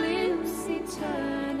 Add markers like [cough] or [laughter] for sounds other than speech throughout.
lives eternity.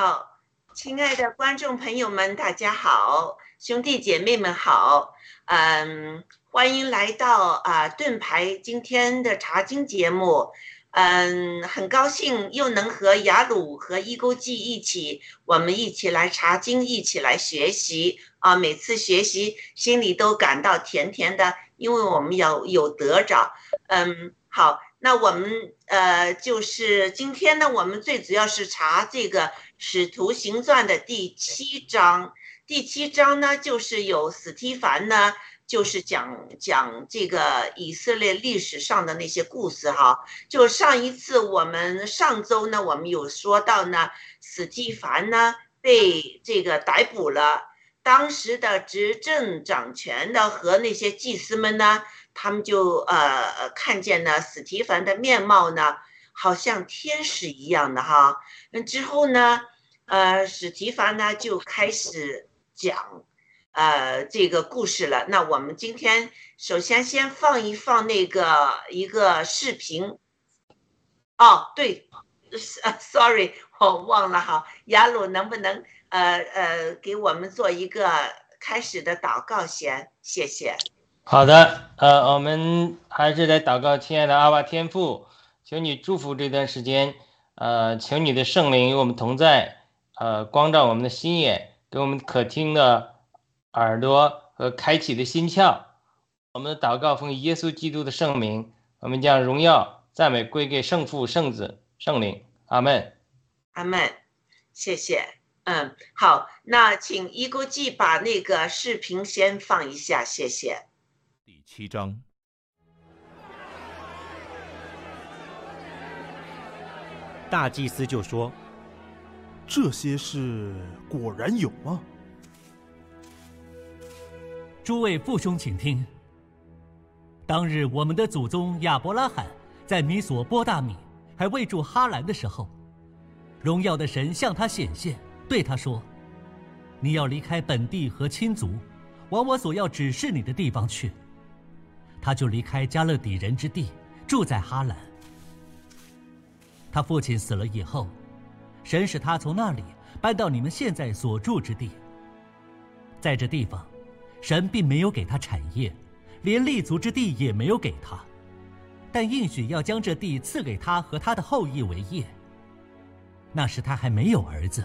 好，亲爱的观众朋友们，大家好，兄弟姐妹们好。嗯，欢迎来到啊盾牌今天的茶经节目。嗯，很高兴又能和雅鲁和伊钩记一起，我们一起来茶经，一起来学习。啊，每次学习心里都感到甜甜的，因为我们要有得着。嗯，好。那我们呃，就是今天呢，我们最主要是查这个《使徒行传》的第七章。第七章呢，就是有史提凡呢，就是讲讲这个以色列历史上的那些故事哈。就上一次我们上周呢，我们有说到呢，史提凡呢被这个逮捕了，当时的执政掌权的和那些祭司们呢，他们就呃看见呢史提凡的面貌呢，好像天使一样的哈。那之后呢，呃，史提凡呢就开始。讲，呃，这个故事了。那我们今天首先先放一放那个一个视频。哦，对，sorry，[laughs] 我忘了哈。雅鲁能不能呃呃给我们做一个开始的祷告先？谢谢。好的，呃，我们还是来祷告，亲爱的阿爸天父，请你祝福这段时间，呃，请你的圣灵与我们同在，呃，光照我们的心眼。给我们可听的耳朵和开启的心窍，我们的祷告奉耶稣基督的圣名，我们将荣耀赞美归给圣父、圣子、圣灵。阿门，阿门。谢谢。嗯，好，那请一国际把那个视频先放一下，谢谢。第七章，大祭司就说。这些事果然有吗？诸位父兄，请听。当日我们的祖宗亚伯拉罕在米索波大米还未住哈兰的时候，荣耀的神向他显现，对他说：“你要离开本地和亲族，往我所要指示你的地方去。”他就离开加勒底人之地，住在哈兰。他父亲死了以后。神使他从那里搬到你们现在所住之地。在这地方，神并没有给他产业，连立足之地也没有给他，但应许要将这地赐给他和他的后裔为业。那时他还没有儿子。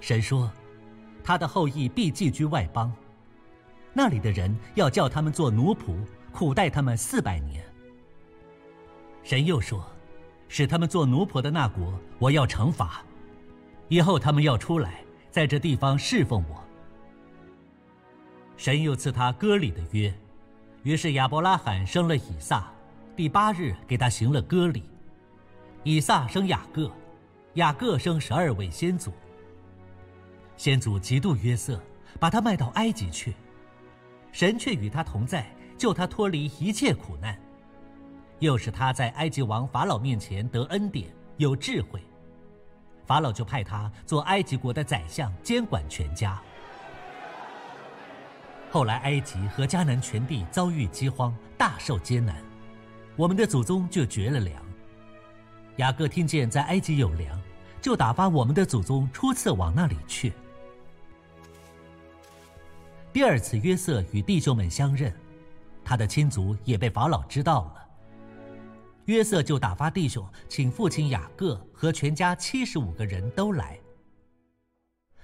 神说，他的后裔必寄居外邦，那里的人要叫他们做奴仆，苦待他们四百年。神又说。使他们做奴仆的那国，我要惩罚；以后他们要出来，在这地方侍奉我。神又赐他割礼的约，于是亚伯拉罕生了以撒，第八日给他行了割礼。以撒生雅各，雅各生十二位先祖。先祖嫉妒约瑟，把他卖到埃及去，神却与他同在，救他脱离一切苦难。又使他在埃及王法老面前得恩典，有智慧，法老就派他做埃及国的宰相，监管全家。后来埃及和迦南全地遭遇饥荒，大受艰难，我们的祖宗就绝了粮。雅各听见在埃及有粮，就打发我们的祖宗初次往那里去。第二次约瑟与弟兄们相认，他的亲族也被法老知道了。约瑟就打发弟兄，请父亲雅各和全家七十五个人都来。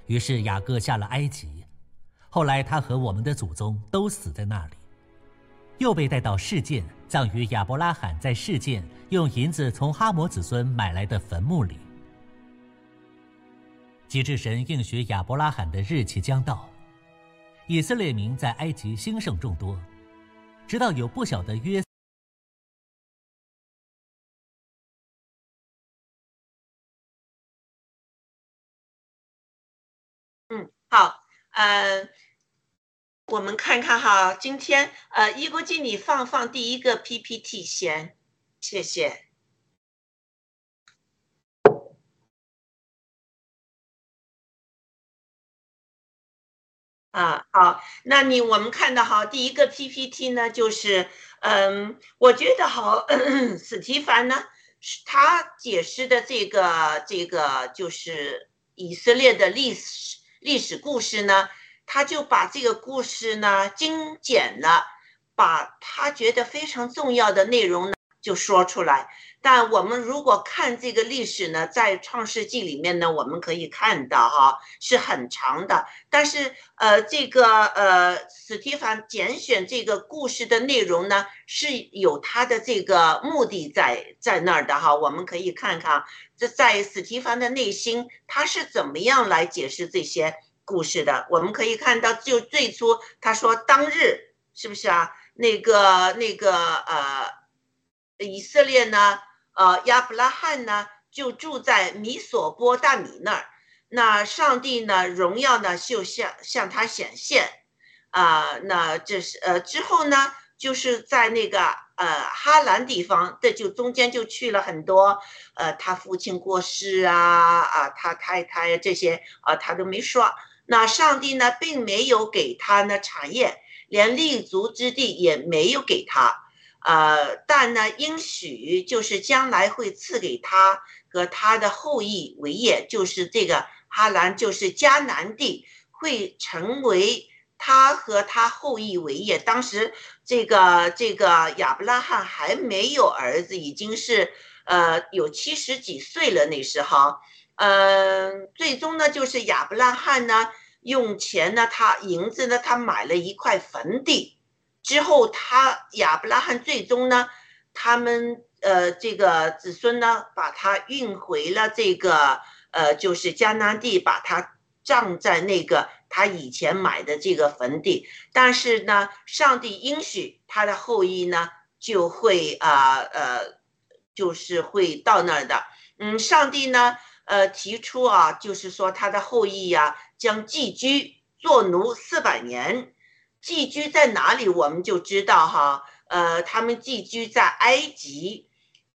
于是雅各下了埃及，后来他和我们的祖宗都死在那里，又被带到世界，葬于亚伯拉罕在世界用银子从哈摩子孙买来的坟墓里。及至神应许亚伯拉罕的日期将到，以色列民在埃及兴盛众多，直到有不小的约。嗯好，呃，我们看看哈，今天呃，一国经理放放第一个 PPT 先，谢谢。啊，好，那你我们看到哈，第一个 PPT 呢，就是，嗯，我觉得好，[coughs] 史蒂凡呢，他解释的这个这个就是以色列的历史。历史故事呢，他就把这个故事呢精简了，把他觉得非常重要的内容呢，就说出来。但我们如果看这个历史呢，在创世纪里面呢，我们可以看到哈是很长的。但是呃，这个呃，史蒂凡拣选这个故事的内容呢，是有他的这个目的在在那儿的哈。我们可以看看这在史蒂凡的内心，他是怎么样来解释这些故事的。我们可以看到，就最初他说当日是不是啊？那个那个呃，以色列呢？呃，亚伯拉罕呢就住在米索波大米那儿，那上帝呢荣耀呢就向向他显现，啊，那这是呃之后呢就是在那个呃哈兰地方，这就中间就去了很多，呃他父亲过世啊啊他太太这些啊他都没说，那上帝呢并没有给他呢产业，连立足之地也没有给他。呃，但呢，应许就是将来会赐给他和他的后裔为业，就是这个哈兰，就是迦南地会成为他和他后裔为业。当时这个这个亚伯拉罕还没有儿子，已经是呃有七十几岁了那时候。嗯，最终呢，就是亚伯拉罕呢用钱呢，他银子呢，他买了一块坟地。之后，他亚伯拉罕最终呢，他们呃这个子孙呢，把他运回了这个呃就是迦南地，把他葬在那个他以前买的这个坟地。但是呢，上帝应许他的后裔呢，就会啊呃就是会到那儿的。嗯，上帝呢呃提出啊，就是说他的后裔呀将寄居做奴四百年。寄居在哪里，我们就知道哈。呃，他们寄居在埃及。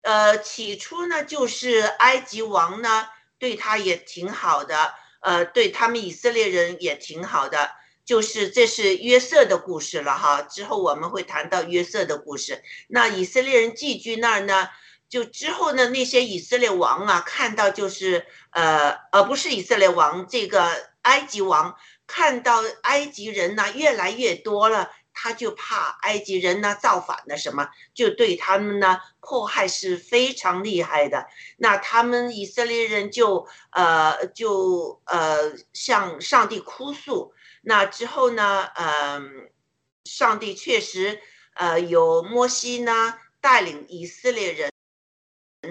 呃，起初呢，就是埃及王呢对他也挺好的，呃，对他们以色列人也挺好的。就是这是约瑟的故事了哈。之后我们会谈到约瑟的故事。那以色列人寄居那儿呢，就之后呢，那些以色列王啊，看到就是呃，而不是以色列王，这个埃及王。看到埃及人呢越来越多了，他就怕埃及人呢造反了什么，就对他们呢迫害是非常厉害的。那他们以色列人就呃就呃向上帝哭诉。那之后呢，嗯，上帝确实呃有摩西呢带领以色列人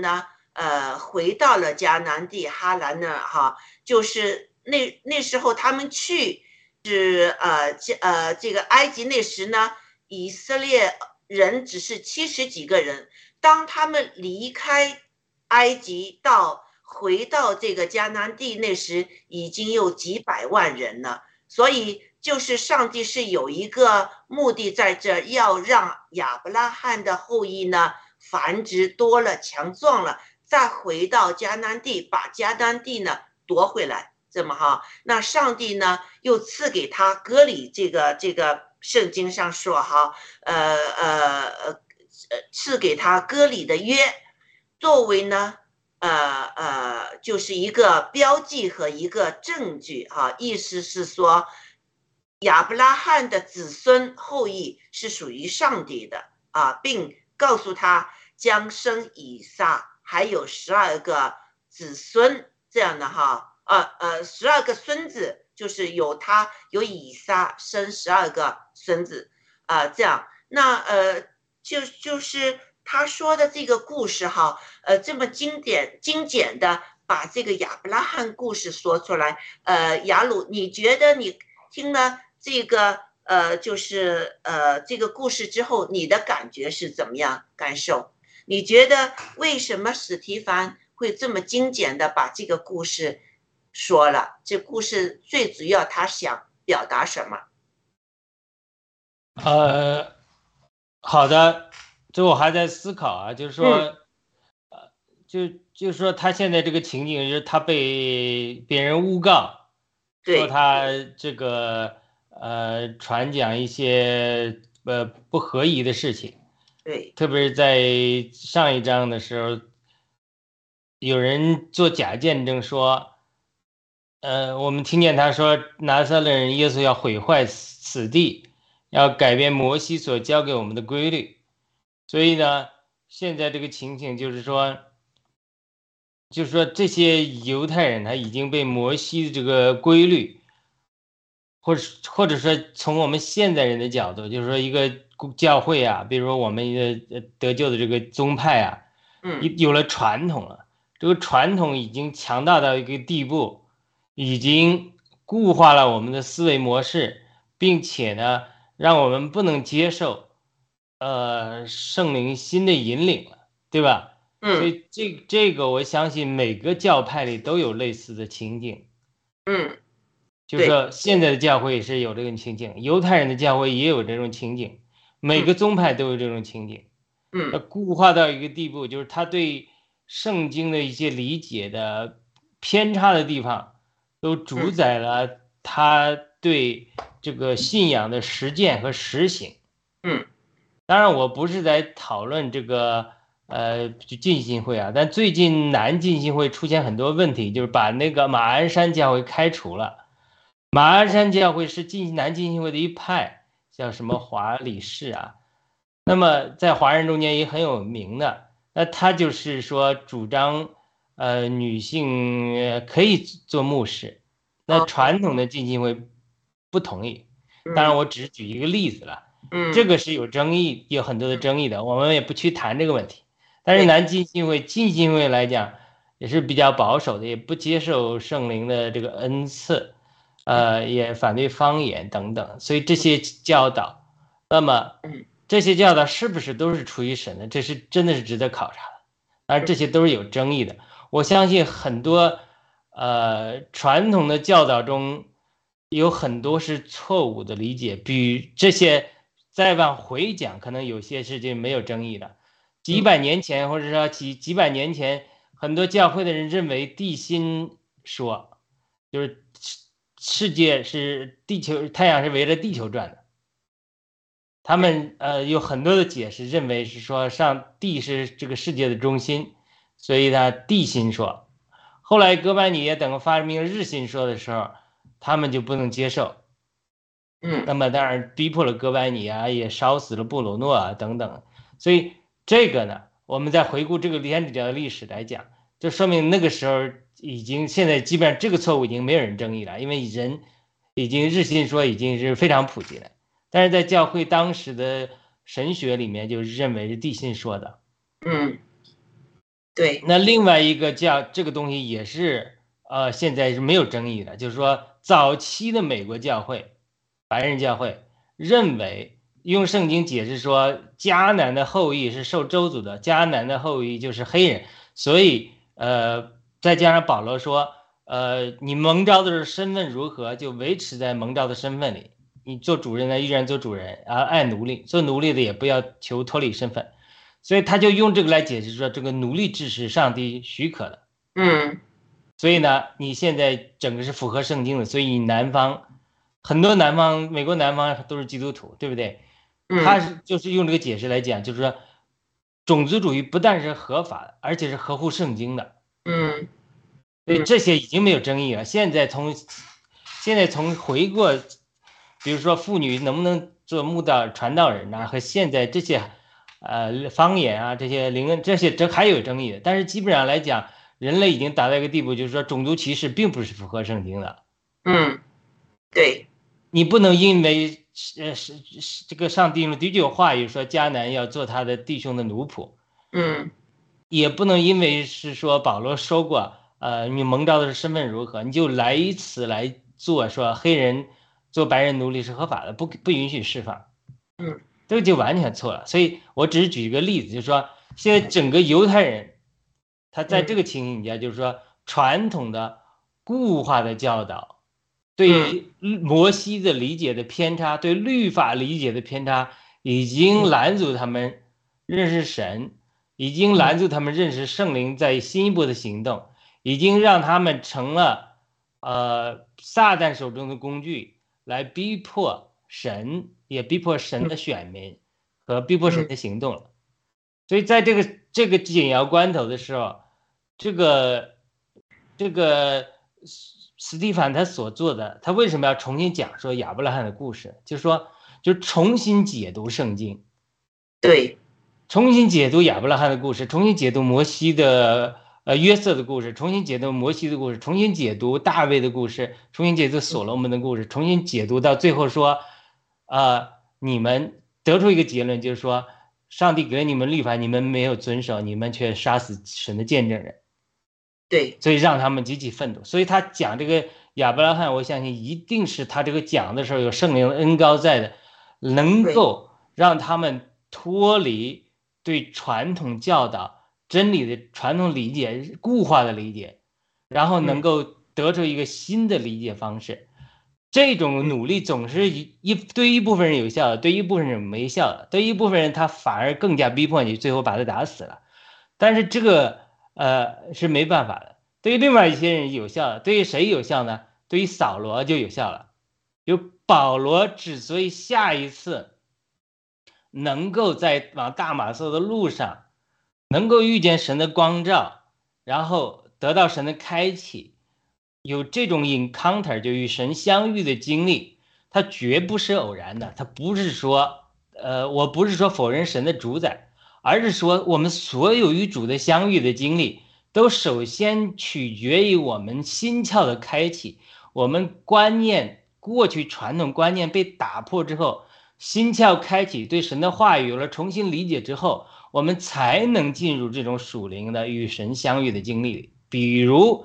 呢呃回到了迦南地哈兰那哈，就是。那那时候他们去是呃这呃这个埃及那时呢，以色列人只是七十几个人。当他们离开埃及到回到这个迦南地那时，已经有几百万人了。所以就是上帝是有一个目的在这，要让亚伯拉罕的后裔呢繁殖多了、强壮了，再回到迦南地，把迦南地呢夺回来。这么哈，那上帝呢又赐给他割礼，这个这个圣经上说哈，呃呃呃赐给他割礼的约，作为呢呃呃就是一个标记和一个证据哈，意思是说亚伯拉罕的子孙后裔是属于上帝的啊，并告诉他将生以撒，还有十二个子孙这样的哈。呃呃，十二个孙子就是有他有以撒生十二个孙子啊，这样那呃就就是他说的这个故事哈，呃这么经典精简的把这个亚伯拉罕故事说出来，呃雅鲁，你觉得你听了这个呃就是呃这个故事之后，你的感觉是怎么样感受？你觉得为什么史提凡会这么精简的把这个故事？说了，这故事最主要他想表达什么？呃，好的，这我还在思考啊，就是说，呃，就就是说他现在这个情景是他被别人诬告，说他这个呃传讲一些呃不合宜的事情，对，特别是在上一章的时候，有人做假见证说。呃，我们听见他说，拿撒勒人耶稣要毁坏此地，要改变摩西所教给我们的规律，所以呢，现在这个情景，就是说，就是说这些犹太人他已经被摩西的这个规律，或者或者说从我们现代人的角度，就是说一个教会啊，比如说我们的得救的这个宗派啊，嗯。有有了传统了，这个传统已经强大到一个地步，已经固化了我们的思维模式，并且呢，让我们不能接受，呃，圣灵新的引领了，对吧？嗯。所嗯以这这个我相信每个教派里都有类似的情景，嗯。就是说现在的教会也是有这种情景，犹太人的教会也有这种情景，每个宗派都有这种情景。那嗯固化到一个地步，就是他对圣经的一些理解的偏差的地方，都主嗯宰了他对这个信仰的实践和实行。嗯，当然，我不是在讨论这个呃就浸信会啊，但最近南浸信会出现很多问题，就是把那个马鞍山教会开除了。马鞍山教会是进南浸信会的一派，叫什么华理士啊。那么在华人中间也很有名的，那他就是说主张，呃，女性呃可以做牧师，那哦传统的浸信会不同意。当然，我只是举一个例子了，嗯这个是有争议，有很多的争议的，我们也不去谈这个问题。但是对南浸信会、浸信会来讲，也是比较保守的，也不接受圣灵的这个恩赐，呃，也反对方言等等，所以这些教导，那么嗯这些教导是不是都是出于神的？这是真的是值得考察的。当然，这些都是有争议的。我相信很多呃传统的教导中有很多是错误的理解，比这些再往回讲，可能有些事情没有争议的。几百年前，或者说几几百年前，很多教会的人认为地心说，就是世世界是地球，太阳是围着地球转的。他们呃有很多的解释，认为是说上帝是这个世界的中心，所以呢地心说。后来哥白尼也等发明日心说的时候，他们就不能接受。嗯那么当然逼迫了哥白尼啊，也烧死了布鲁诺啊等等。所以这个呢，我们再回顾这个天主教的历史来讲，就说明那个时候已经现在基本上这个错误已经没有人争议了，因为人已经日心说已经是非常普及了。但是在教会当时的神学里面，就认为是地心说的。嗯，对，那另外一个教这个东西也是呃现在是没有争议的，就是说早期的美国教会，白人教会认为用圣经解释说迦南的后裔是受咒诅的，迦南的后裔就是黑人，所以呃再加上保罗说，呃你蒙召的身份如何，就维持在蒙召的身份里。你做主人的依然做主人，而爱奴隶，做奴隶的也不要求脱离身份。所以他就用这个来解释说，这个奴隶制是上帝许可的。嗯所以呢，你现在整个是符合圣经的，所以你南方很多南方美国南方都是基督徒，对不对？嗯，他是就是用这个解释来讲，就是说种族主义不但是合法的，而且是合乎圣经的。嗯所以嗯这些已经没有争议了。现在从现在从回过，比如说妇女能不能做牧道传道人呐、和现在这些呃方言啊这些灵恩这些这还有争议的。但是基本上来讲，人类已经达到一个地步，就是说种族歧视并不是符合圣经的。嗯，对，你不能因为呃是是这个上帝用第九话语说迦南要做他的弟兄的奴仆，嗯也不能因为是说保罗说过，呃，你蒙召的身份如何，你就来以此来做说黑人做白人奴隶是合法的，不不允许释放。嗯，这个就完全错了。所以我只是举一个例子，就是说现在整个犹太人，他在这个情形下，就是说传统的固化的教导，对摩西的理解的偏差，对律法理解的偏差，已经拦阻他们认识神。已经拦阻他们认识圣灵在新一步的行动，已经让他们成了呃撒旦手中的工具，来逼迫神，也逼迫神的选民和逼迫神的行动了。所以在这个这个紧要关头的时候，这个这个斯斯蒂凡他所做的，他为什么要重新讲说亚伯拉罕的故事？就是说，就重新解读圣经。对，重新解读亚伯拉罕的故事，重新解读摩西的呃约瑟的故事，重新解读摩西的故事，重新解读大卫的故事，重新解读所罗门的故事，重新解读到最后说，呃，你们得出一个结论，就是说，上帝给了你们律法，你们没有遵守，你们却杀死神的见证人，对，所以让他们极其愤怒。所以他讲这个亚伯拉罕，我相信一定是他这个讲的时候有圣灵的恩高在的，能够让他们脱离对传统教导真理的传统理解、固化的理解，然后能够得出一个新的理解方式。这种努力总是一一对一部分人有效，对一部分人没效，对一部分人他反而更加逼迫你，最后把他打死了。但是这个呃是没办法的。对于另外一些人有效，对于谁有效呢？对于扫罗就有效了。就保罗之所以下一次能够在往大马色的路上，能够遇见神的光照，然后得到神的开启，有这种 encounter 就与神相遇的经历，它绝不是偶然的。它不是说，呃，我不是说否认神的主宰，而是说我们所有与主的相遇的经历，都首先取决于我们心窍的开启，我们观念过去传统观念被打破之后。心窍开启，对神的话语有了重新理解之后，我们才能进入这种属灵的与神相遇的经历。比如《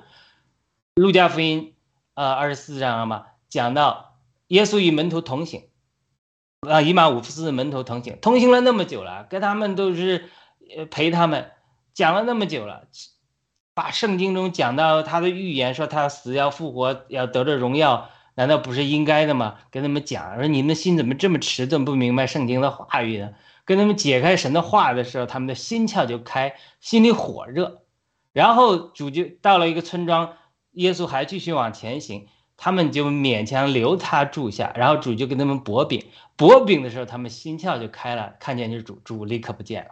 路加福音》呃二十四章嘛，讲到耶稣与门徒同行，啊，以马五夫斯门徒同行，同行了那么久了，跟他们都是呃陪他们讲了那么久了，把圣经中讲到他的预言，说他死要复活，要得着荣耀。难道不是应该的吗？跟他们讲说，你们的心怎么这么迟钝，不明白圣经的话语呢？跟他们解开神的话的时候，他们的心窍就开，心里火热。然后主就到了一个村庄，耶稣还继续往前行，他们就勉强留他住下。然后主就跟他们薄饼，薄饼的时候，他们心窍就开了，看见就是主，主立刻不见了。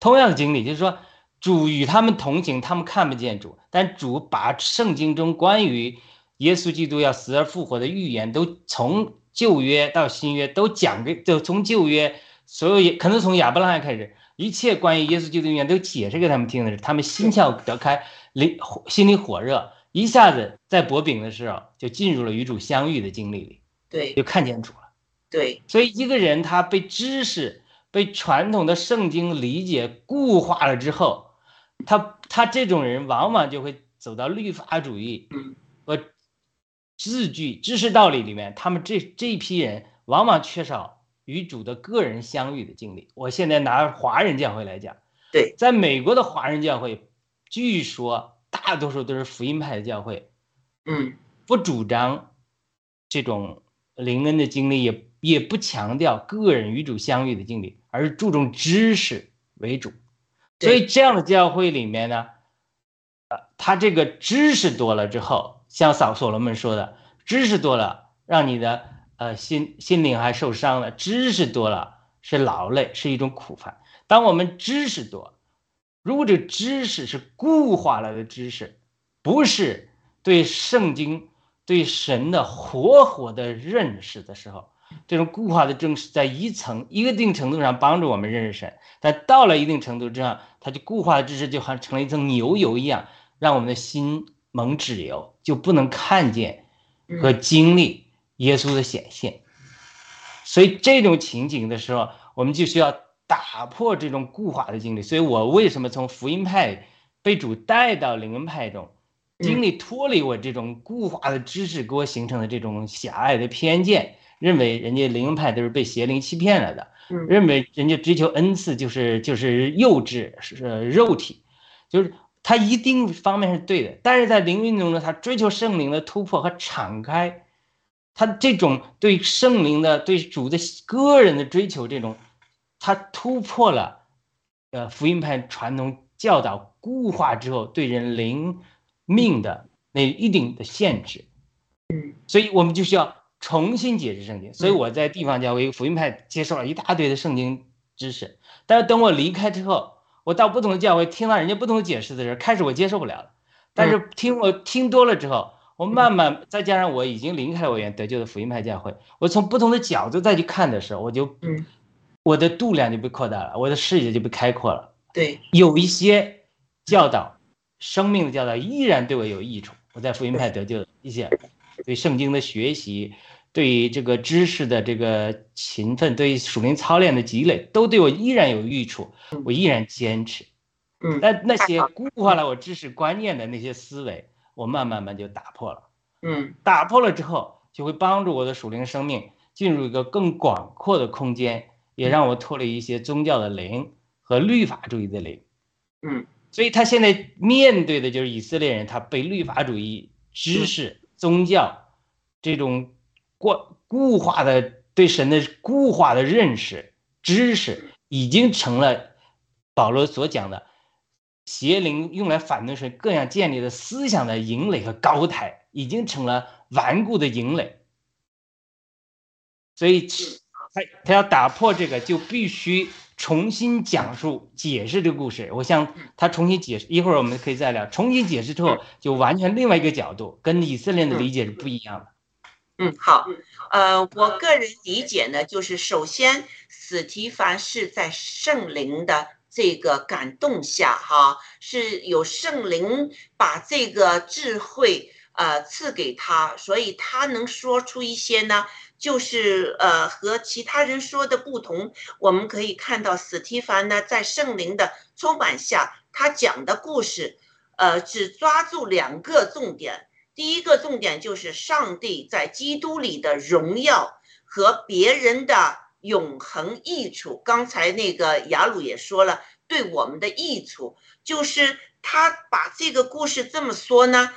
同样的经历，就是说主与他们同行，他们看不见主，但主把圣经中关于。耶稣基督要死而复活的预言，都从旧约到新约都讲给，就从旧约所有也可能从亚伯拉罕开始，一切关于耶稣基督的预言都解释给他们听的是，他们心窍得开，灵心里火热，一下子在薄饼的时候就进入了与主相遇的经历里，对，就看见主了。对，所以一个人他被知识、被传统的圣经理解固化了之后，他他这种人往往就会走到律法主义，和。字句知识道理里面，他们这这一批人往往缺少与主的个人相遇的经历。我现在拿华人教会来讲，对，在美国的华人教会，据说大多数都是福音派的教会，嗯，不主张这种灵恩的经历，也也不强调个人与主相遇的经历，而是注重知识为主。所以这样的教会里面呢，呃，他这个知识多了之后。像扫所罗门说的，知识多了，让你的呃心心灵还受伤了。知识多了是劳累，是一种苦烦。当我们知识多，如果这知识是固化了的知识，不是对圣经、对神的活活的认识的时候，这种固化的正识在一层一个定程度上帮助我们认识神，但到了一定程度之上，它就固化的知识就好像成了一层牛油一样，让我们的心。蒙脂油就不能看见和经历耶稣的显现，所以这种情景的时候，我们就需要打破这种固化的经历。所以我为什么从福音派被主带到灵恩派中，经历脱离我这种固化的知识给我形成的这种狭隘的偏见，认为人家灵恩派都是被邪灵欺骗了的，认为人家追求恩赐就是就是幼稚是肉体，就是。他一定方面是对的，但是在灵运中呢，他追求圣灵的突破和敞开，他这种对圣灵的、对主的个人的追求，这种他突破了，呃，福音派传统教导固化之后对人灵命的那一定的限制，嗯，所以我们就需要重新解释圣经。所以我在地方教会福音派接受了一大堆的圣经知识，但是等我离开之后。我到不同的教会，听到人家不同的解释的时候，开始我接受不了了。但是听我听多了之后，我慢慢再加上我已经离开了我原得救的福音派教会，我从不同的角度再去看的时候，我就我的度量就被扩大了，我的视野就被开阔了。对，有一些教导，生命的教导依然对我有益处。我在福音派得救的一些对圣经的学习，对于这个知识的这个勤奋，对于属灵操练的积累，都对我依然有益处。我依然坚持。嗯但那些固化了我知识观念的那些思维，我慢慢慢就打破了。嗯打破了之后，就会帮助我的属灵生命进入一个更广阔的空间，也让我脱离一些宗教的灵和律法主义的灵。嗯所以他现在面对的就是以色列人，他被律法主义、知识、宗教这种固固化的对神的固化的认识、知识，已经成了保罗所讲的邪灵用来反对神各样建立的思想的营垒和高台，已经成了顽固的营垒。所以他他要打破这个，就必须重新讲述、解释这个故事。我想他重新解释，一会儿我们可以再聊。重新解释之后，就完全另外一个角度，跟以色列人的理解是不一样的。嗯，好，呃，我个人理解呢，就是首先，史提凡是在圣灵的这个感动下，哈，是有圣灵把这个智慧呃赐给他，所以他能说出一些呢，就是呃和其他人说的不同。我们可以看到史提凡呢，在圣灵的充满下，他讲的故事，呃，只抓住两个重点。第一个重点就是上帝在基督里的荣耀和别人的永恒益处。刚才那个雅鲁也说了，对我们的益处，就是他把这个故事这么说呢。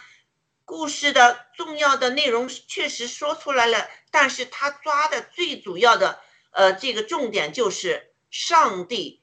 故事的重要的内容确实说出来了，但是他抓的最主要的呃这个重点就是上帝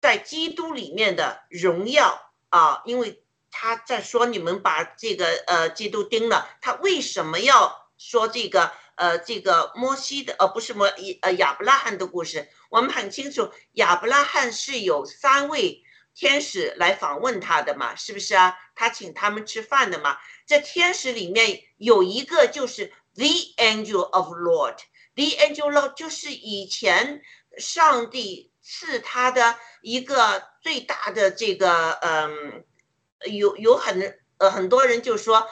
在基督里面的荣耀啊，因为。他在说你们把这个呃基督钉了，他为什么要说这个呃这个摩西的呃不是摩呃亚伯拉罕的故事？我们很清楚，亚伯拉罕是有三位天使来访问他的嘛，是不是啊？他请他们吃饭的嘛。这天使里面有一个就是 The Angel of Lord，The Angel Lord 就是以前上帝赐他的一个最大的这个嗯。有有很呃很多人就说，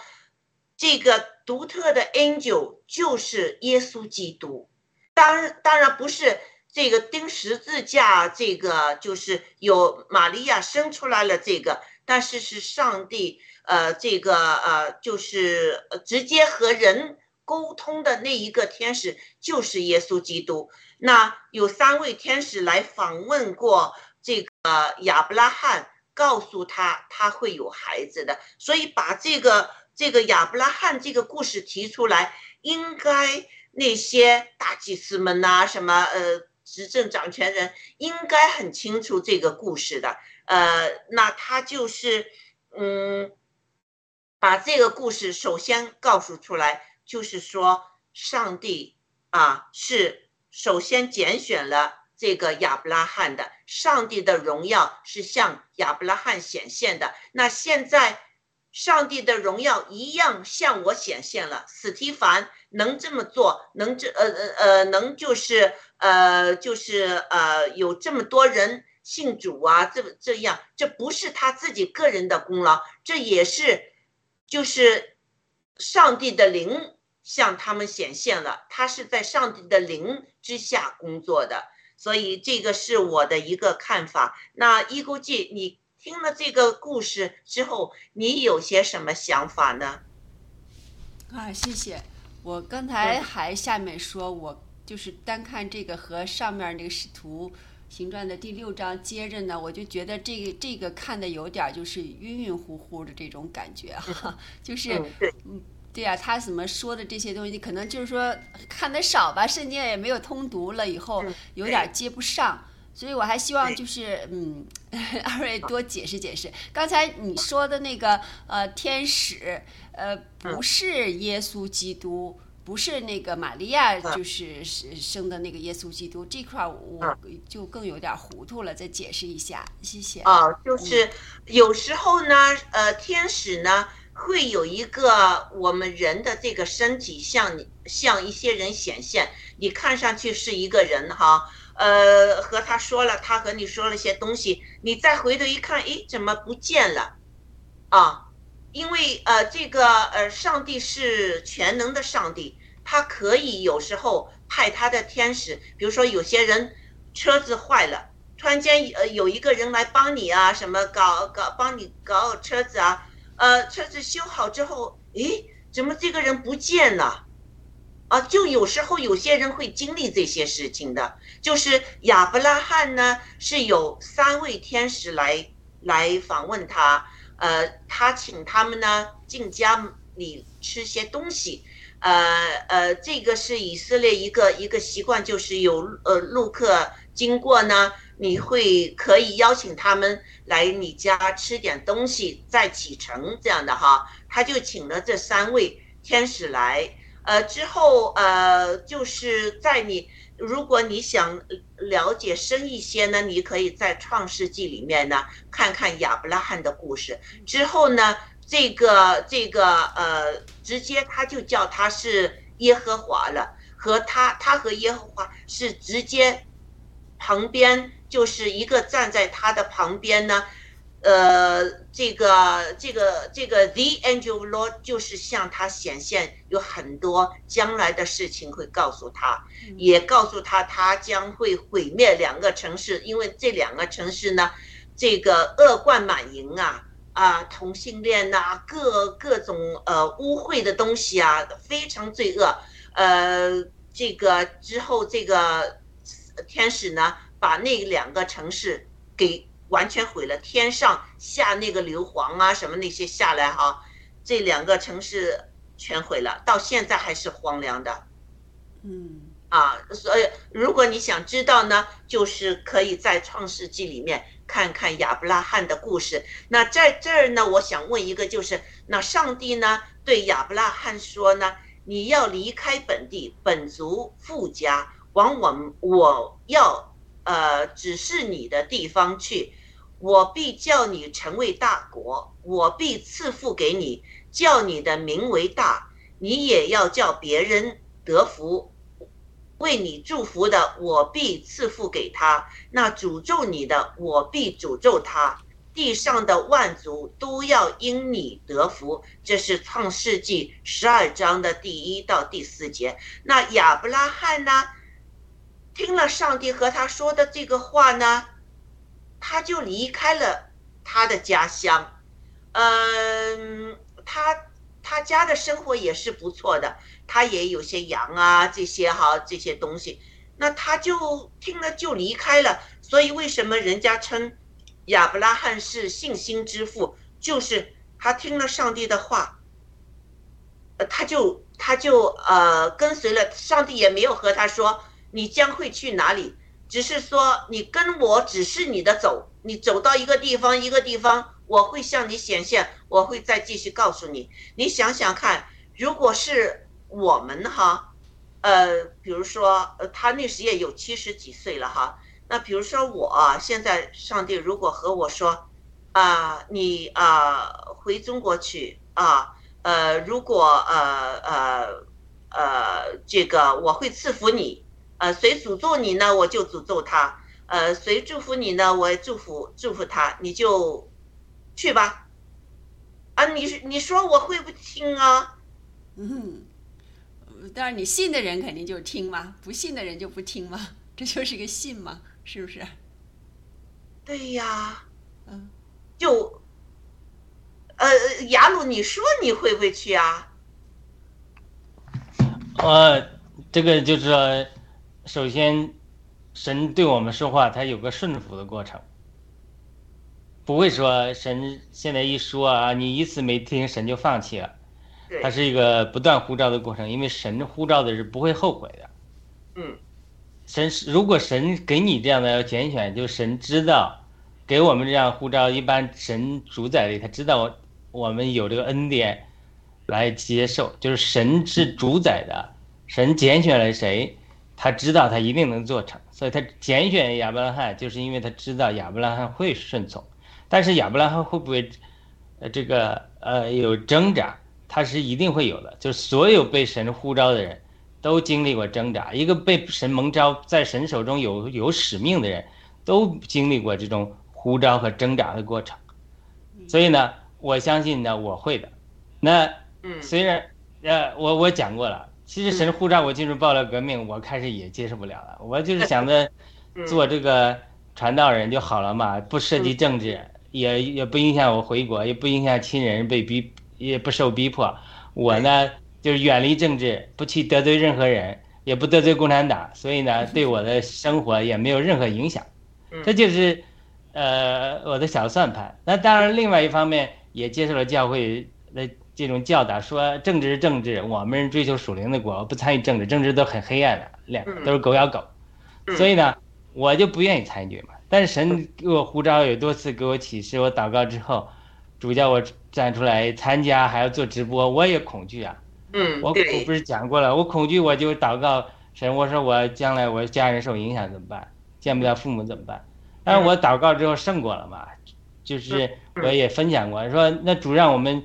这个独特的 angel 就是耶稣基督。当当然不是这个钉十字架，这个就是有玛利亚生出来了这个，但是是上帝呃这个呃就是直接和人沟通的那一个天使就是耶稣基督。那有三位天使来访问过这个亚伯拉罕。告诉他他会有孩子的，所以把这个这个亚伯拉罕这个故事提出来，应该那些大祭司们呐、什么呃执政掌权人应该很清楚这个故事的，呃，那他就是嗯，把这个故事首先告诉出来，就是说上帝啊是首先拣选了。这个亚伯拉罕的上帝的荣耀是向亚伯拉罕显现的。那现在，上帝的荣耀一样向我显现了。史蒂凡能这么做，能这呃呃呃能就是呃就是呃有这么多人信主啊，这这样，这不是他自己个人的功劳，这也是就是上帝的灵向他们显现了。他是在上帝的灵之下工作的。所以这个是我的一个看法。那一估计你听了这个故事之后，你有些什么想法呢？啊，谢谢。我刚才还下面说，我就是单看这个和上面那个使徒行传的第六章接着呢，我就觉得这个这个看的有点就是晕晕乎乎的这种感觉哈，[laughs] 就是嗯。对呀、啊，他怎么说的这些东西，可能就是说看的少吧，圣经也没有通读了，以后有点接不上，所以我还希望就是嗯，二位多解释解释。刚才你说的那个呃天使，呃不是耶稣基督，不是那个玛利亚，就是生的那个耶稣基督这块，我就更有点糊涂了，再解释一下，谢谢。哦，就是有时候呢，呃，天使呢。会有一个我们人的这个身体向你向一些人显现，你看上去是一个人哈，呃，和他说了，他和你说了些东西，你再回头一看，诶，怎么不见了？啊，因为呃，这个呃，上帝是全能的上帝，他可以有时候派他的天使，比如说有些人车子坏了，突然间呃有一个人来帮你啊，什么搞搞帮你搞车子啊，呃，车子修好之后，诶，怎么这个人不见了？啊，就有时候有些人会经历这些事情的，就是亚伯拉罕呢是有三位天使来来访问他，呃，他请他们呢进家里吃些东西，呃呃，这个是以色列一个一个习惯，就是有呃路客经过呢，你会可以邀请他们来你家吃点东西再启程这样的哈，他就请了这三位天使来。呃，之后呃，就是在你如果你想了解深一些呢，你可以在创世纪里面呢看看亚伯拉罕的故事。之后呢，这个这个呃，直接他就叫他是耶和华了，和他他和耶和华是直接旁边就是一个站在他的旁边呢。呃，这个这个这个 The Angel of Lord 就是向他显现，有很多将来的事情会告诉他，也告诉他他将会毁灭两个城市，因为这两个城市呢，这个恶贯满盈啊啊，同性恋呐，各各种呃污秽的东西啊，非常罪恶。呃，这个之后这个天使呢，把那两个城市给。完全毁了，天上下那个硫磺啊，什么那些下来哈，这两个城市全毁了，到现在还是荒凉的。嗯，啊，所以如果你想知道呢，就是可以在创世纪里面看看亚伯拉罕的故事。那在这儿呢，我想问一个，就是那上帝呢对亚伯拉罕说呢，你要离开本地本族富家，往我我要呃指示你的地方去。我必叫你成为大国，我必赐福给你，叫你的名为大，你也要叫别人得福。为你祝福的，我必赐福给他；那诅咒你的，我必诅咒他。地上的万族都要因你得福。这是创世纪十二章的第一到第四节。那亚伯拉罕呢？听了上帝和他说的这个话呢？他就离开了他的家乡，嗯，他他家的生活也是不错的，他也有些羊啊这些哈这些东西，那他就听了就离开了。所以为什么人家称亚伯拉罕是信心之父，就是他听了上帝的话，呃，他就他就呃跟随了上帝，也没有和他说你将会去哪里。只是说，你跟我只是你的走，你走到一个地方，一个地方，我会向你显现，我会再继续告诉你。你想想看，如果是我们哈，呃，比如说，呃，他那时也有七十几岁了哈，那比如说我现在，上帝如果和我说，啊，你啊回中国去啊，呃，如果呃呃呃，这个我会赐福你。呃，谁诅咒你呢，我就诅咒他；呃，谁祝福你呢，我也祝福祝福他。你就去吧。啊，你你说我会不听啊？嗯，当然你信的人肯定就听嘛，不信的人就不听嘛，这就是个信嘛，是不是？对呀，嗯，就，呃，雅鲁，你说你会不会去啊？呃，这个就是说。首先，神对我们说话，他有个顺服的过程，不会说神现在一说啊，你一次没听，神就放弃了。它是一个不断呼召的过程，因为神呼召的是不会后悔的。嗯，神如果神给你这样的拣选，就神知道给我们这样呼召，一般神主宰的，他知道我们有这个恩典来接受，就是神是主宰的，神拣选了谁。他知道他一定能做成，所以他拣选亚伯拉罕，就是因为他知道亚伯拉罕会顺从。但是亚伯拉罕会不会，呃，这个呃有挣扎？他是一定会有的。就是所有被神呼召的人，都经历过挣扎，一个被神蒙召在神手中有有使命的人，都经历过这种呼召和挣扎的过程。所以呢，我相信呢，我会的。那嗯虽然呃，我我讲过了，其实神呼召我进入爆料革命，我开始也接受不了了。我就是想着 [laughs] 嗯做这个传道人就好了嘛，不涉及政治，也也不影响我回国，也不影响亲人被逼，也不受逼迫。我呢就是远离政治，不去得罪任何人，也不得罪共产党，所以呢对我的生活也没有任何影响。嗯这就是呃我的小算盘。那当然，另外一方面也接受了教会的这种教导，说政治是政治，我们追求属灵的国，不参与政治，政治都很黑暗的，两嗯都是狗咬狗。嗯所以呢，我就不愿意参与嘛。但是神给我呼召，有多次给我启示，我祷告之后，主叫我站出来参加，还要做直播，我也恐惧啊。嗯，我我不是讲过了，我恐惧，我就祷告神，我说我将来我家人受影响怎么办？见不了父母怎么办？但是我祷告之后胜过了嘛，就是我也分享过，说那主让我们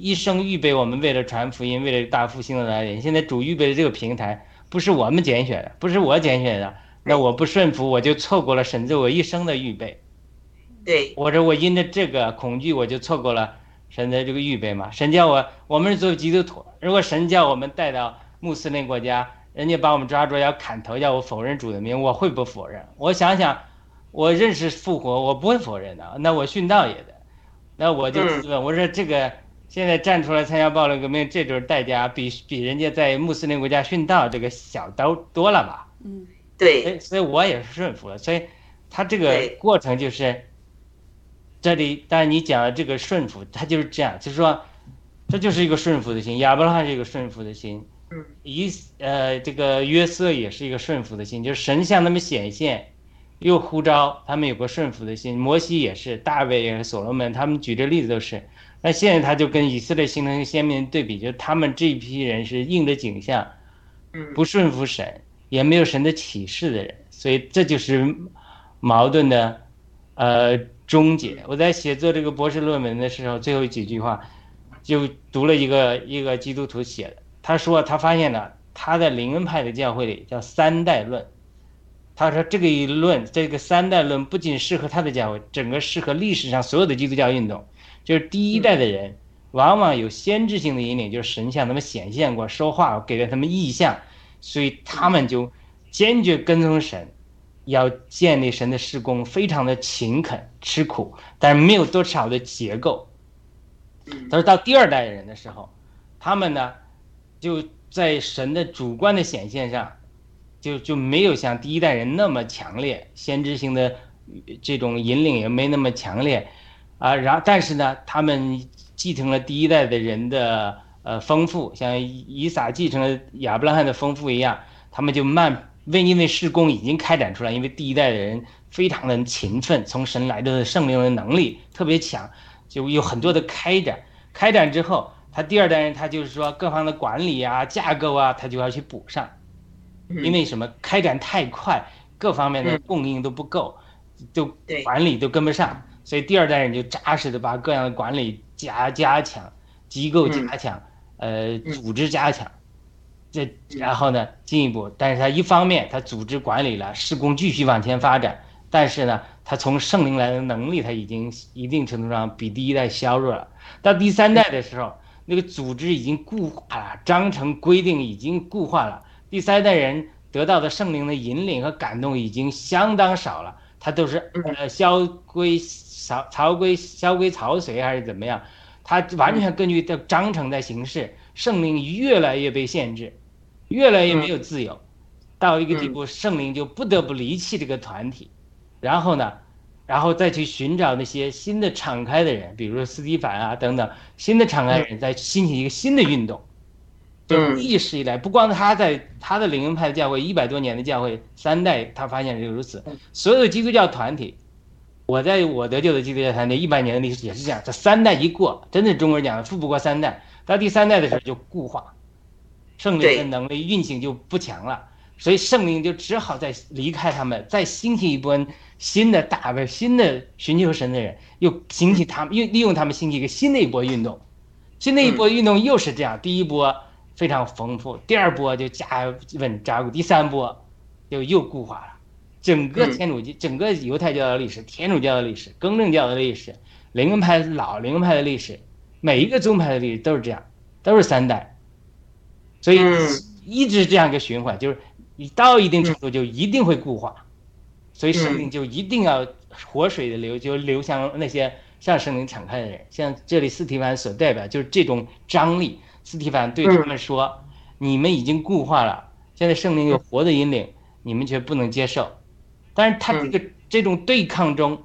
一生预备我们为了传福音，为了大复兴的来临。现在主预备的这个平台不是我们拣选的，不是我拣选的，那我不顺服，我就错过了神对我一生的预备。对，我说我因着这个恐惧，我就错过了神的这个预备嘛。神叫我，我们是作为基督徒，如果神叫我们带到穆斯林国家，人家把我们抓住要砍头，要我否认主的名，我会不否认？我想想，我认识复活，我不会否认的。那我殉道也的，那我就自问，我说这个现在站出来参加暴乱革命，这种代价比比人家在穆斯林国家殉道这个小刀多了吧？嗯对，所以所以我也是顺服了。所以他这个过程就是，这里当然你讲的这个顺服，他就是这样，就是说，这就是一个顺服的心。亚伯拉罕是一个顺服的心，嗯，以呃这个约瑟也是一个顺服的心，就是神向他们显现，又呼召他们有个顺服的心。摩西也是，大卫也是，所罗门他们举的例子都是。那现在他就跟以色列形成鲜明对比，就是他们这一批人是应着景象，嗯不顺服神，也没有神的启示的人，所以这就是矛盾的呃终结。我在写作这个博士论文的时候，最后几句话就读了一个一个基督徒写的，他说他发现了他在灵恩派的教会里叫三代论。他说这个一论，这个三代论不仅适合他的教会，整个适合历史上所有的基督教运动。就是第一代的人，往往有先知性的引领，就是神向他们显现过，说话给了他们意象，所以他们就坚决跟从神，要建立神的施工，非常的勤恳吃苦，但是没有多少的结构。嗯他说到第二代人的时候，他们呢就在神的主观的显现上，就就没有像第一代人那么强烈，先知性的这种引领也没那么强烈。啊，然后但是呢，他们继承了第一代的人的呃丰富，像以以撒继承了亚伯拉罕的丰富一样，他们就慢为因为施工已经开展出来，因为第一代的人非常的勤奋，从神来的圣灵的能力特别强，就有很多的开展。开展之后，他第二代人他就是说各方的管理啊、架构啊，他就要去补上，因为什么？开展太快，各方面的嗯供应都不够，都管理都跟不上。所以第二代人就扎实的把各样的管理加加强，机构加强，呃，组织加强，这然后呢进一步，但是他一方面他组织管理了，施工继续往前发展，但是呢，他从圣灵来的能力他已经一定程度上比第一代削弱了。到第三代的时候，那个组织已经固化了，章程规定已经固化了，第三代人得到的圣灵的引领和感动已经相当少了，他都是呃消规曹曹归萧归曹随还是怎么样，他完全根据这章程在行事，圣灵越来越被限制，越来越没有自由，到一个地步，圣灵就不得不离弃这个团体，然后呢，然后再去寻找那些新的敞开的人，比如说斯蒂凡啊等等新的敞开的人，再兴起一个新的运动。就历史以来，不光他在他的灵恩派的教会一百多年的教会三代，他发现是如此。所有的基督教团体，我在我得救的基督教团体一百年的历史也是这样，这三代一过，真的中国人讲的富不过三代，到第三代的时候就固化，圣灵的能力运行就不强了，所以圣灵就只好再离开他们，再兴起一波新的大的新的寻求神的人，又兴起他们，又利用他们兴起一个新的一波运动，新的一波运动又是这样，第一波。非常丰富。第二波就加稳扎固，第三波就又固化了。整个嗯天主教、整个犹太教的历史、天主教的历史、更正教的历史、灵恩派老灵恩派的历史，每一个宗派的历史都是这样，都是三代。所以嗯一直这样一个循环，就是你到一定程度就一定会固化，所以生嗯命就一定要活水的流，就流向那些向生命敞开的人。像这里斯提凡所代表就是这种张力。斯提凡对他们说：“你们已经固化了，现在圣灵有活的引领，你们却不能接受。”但是他这个这种对抗中，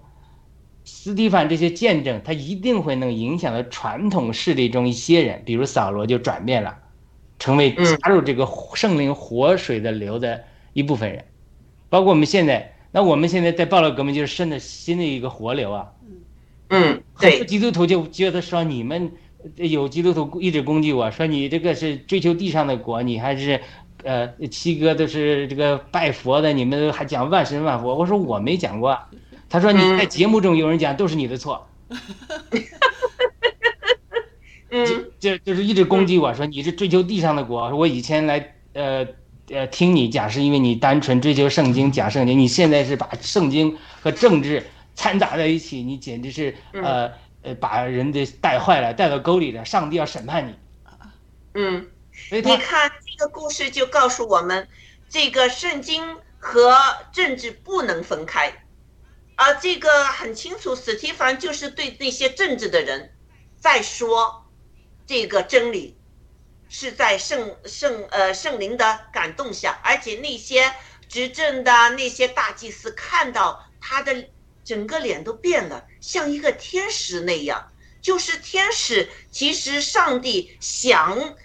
斯蒂凡这些见证，他一定会能影响到传统势力中一些人，比如扫罗就转变了，成为嗯加入这个圣灵活水的流的一部分人，包括我们现在，那我们现在在暴乱革命就是生的新的一个活流啊，嗯，很多对，基督徒就觉得说你们有基督徒一直攻击我说你这个是追求地上的国，你还是呃七哥都是这个拜佛的，你们还讲万神万佛。我说我没讲过，他说你在节目中有人讲都是你的错，嗯就就是一直攻击我说你是追求地上的国。我以前来呃呃听你讲是因为你单纯追求圣经讲圣经，你现在是把圣经和政治掺杂在一起，你简直是呃呃把人的带坏了，带到沟里了，上帝要审判你。嗯。你看这个故事就告诉我们，这个圣经和政治不能分开，啊，这个很清楚。史提凡就是对那些政治的人在说，这个真理是在圣圣呃圣灵的感动下，而且那些执政的那些大祭司看到他的整个脸都变了，像一个天使那样。就是天使，其实上帝想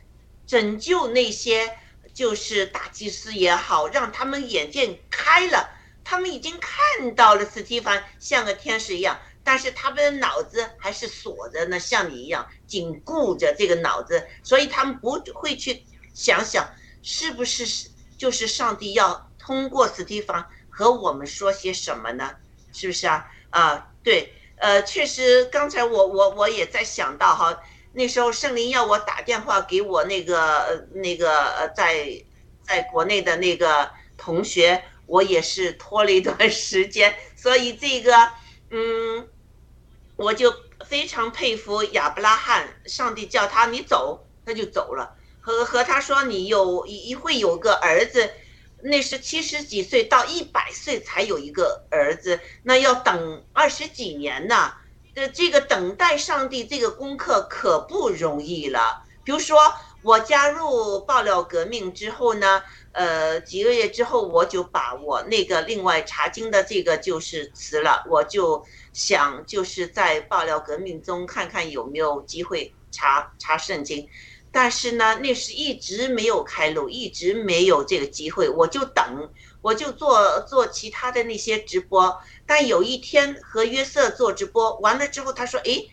拯救那些就是大祭司也好，让他们眼界开了，他们已经看到了斯蒂凡像个天使一样，但是他们的脑子还是锁着呢，像你一样紧固着这个脑子，所以他们不会去想想是不是就是上帝要通过斯蒂凡和我们说些什么呢？是不是啊？啊，对。呃，确实，刚才我我我也在想到哈，那时候圣灵要我打电话给我那个那个呃在在国内的那个同学，我也是拖了一段时间，所以这个嗯，我就非常佩服亚伯拉罕，上帝叫他你走，他就走了，和和他说你有一会有个儿子。那是七十几岁到一百岁才有一个儿子，那要等二十几年呢。这个等待上帝这个功课可不容易了。比如说，我加入爆料革命之后呢，呃，几个月之后我就把我那个另外查经的这个就是辞了，我就想就是在爆料革命中看看有没有机会查查圣经。但是呢，那是一直没有开路，一直没有这个机会，我就等，我就做做其他的那些直播。但有一天和约瑟做直播完了之后，他说：“诶，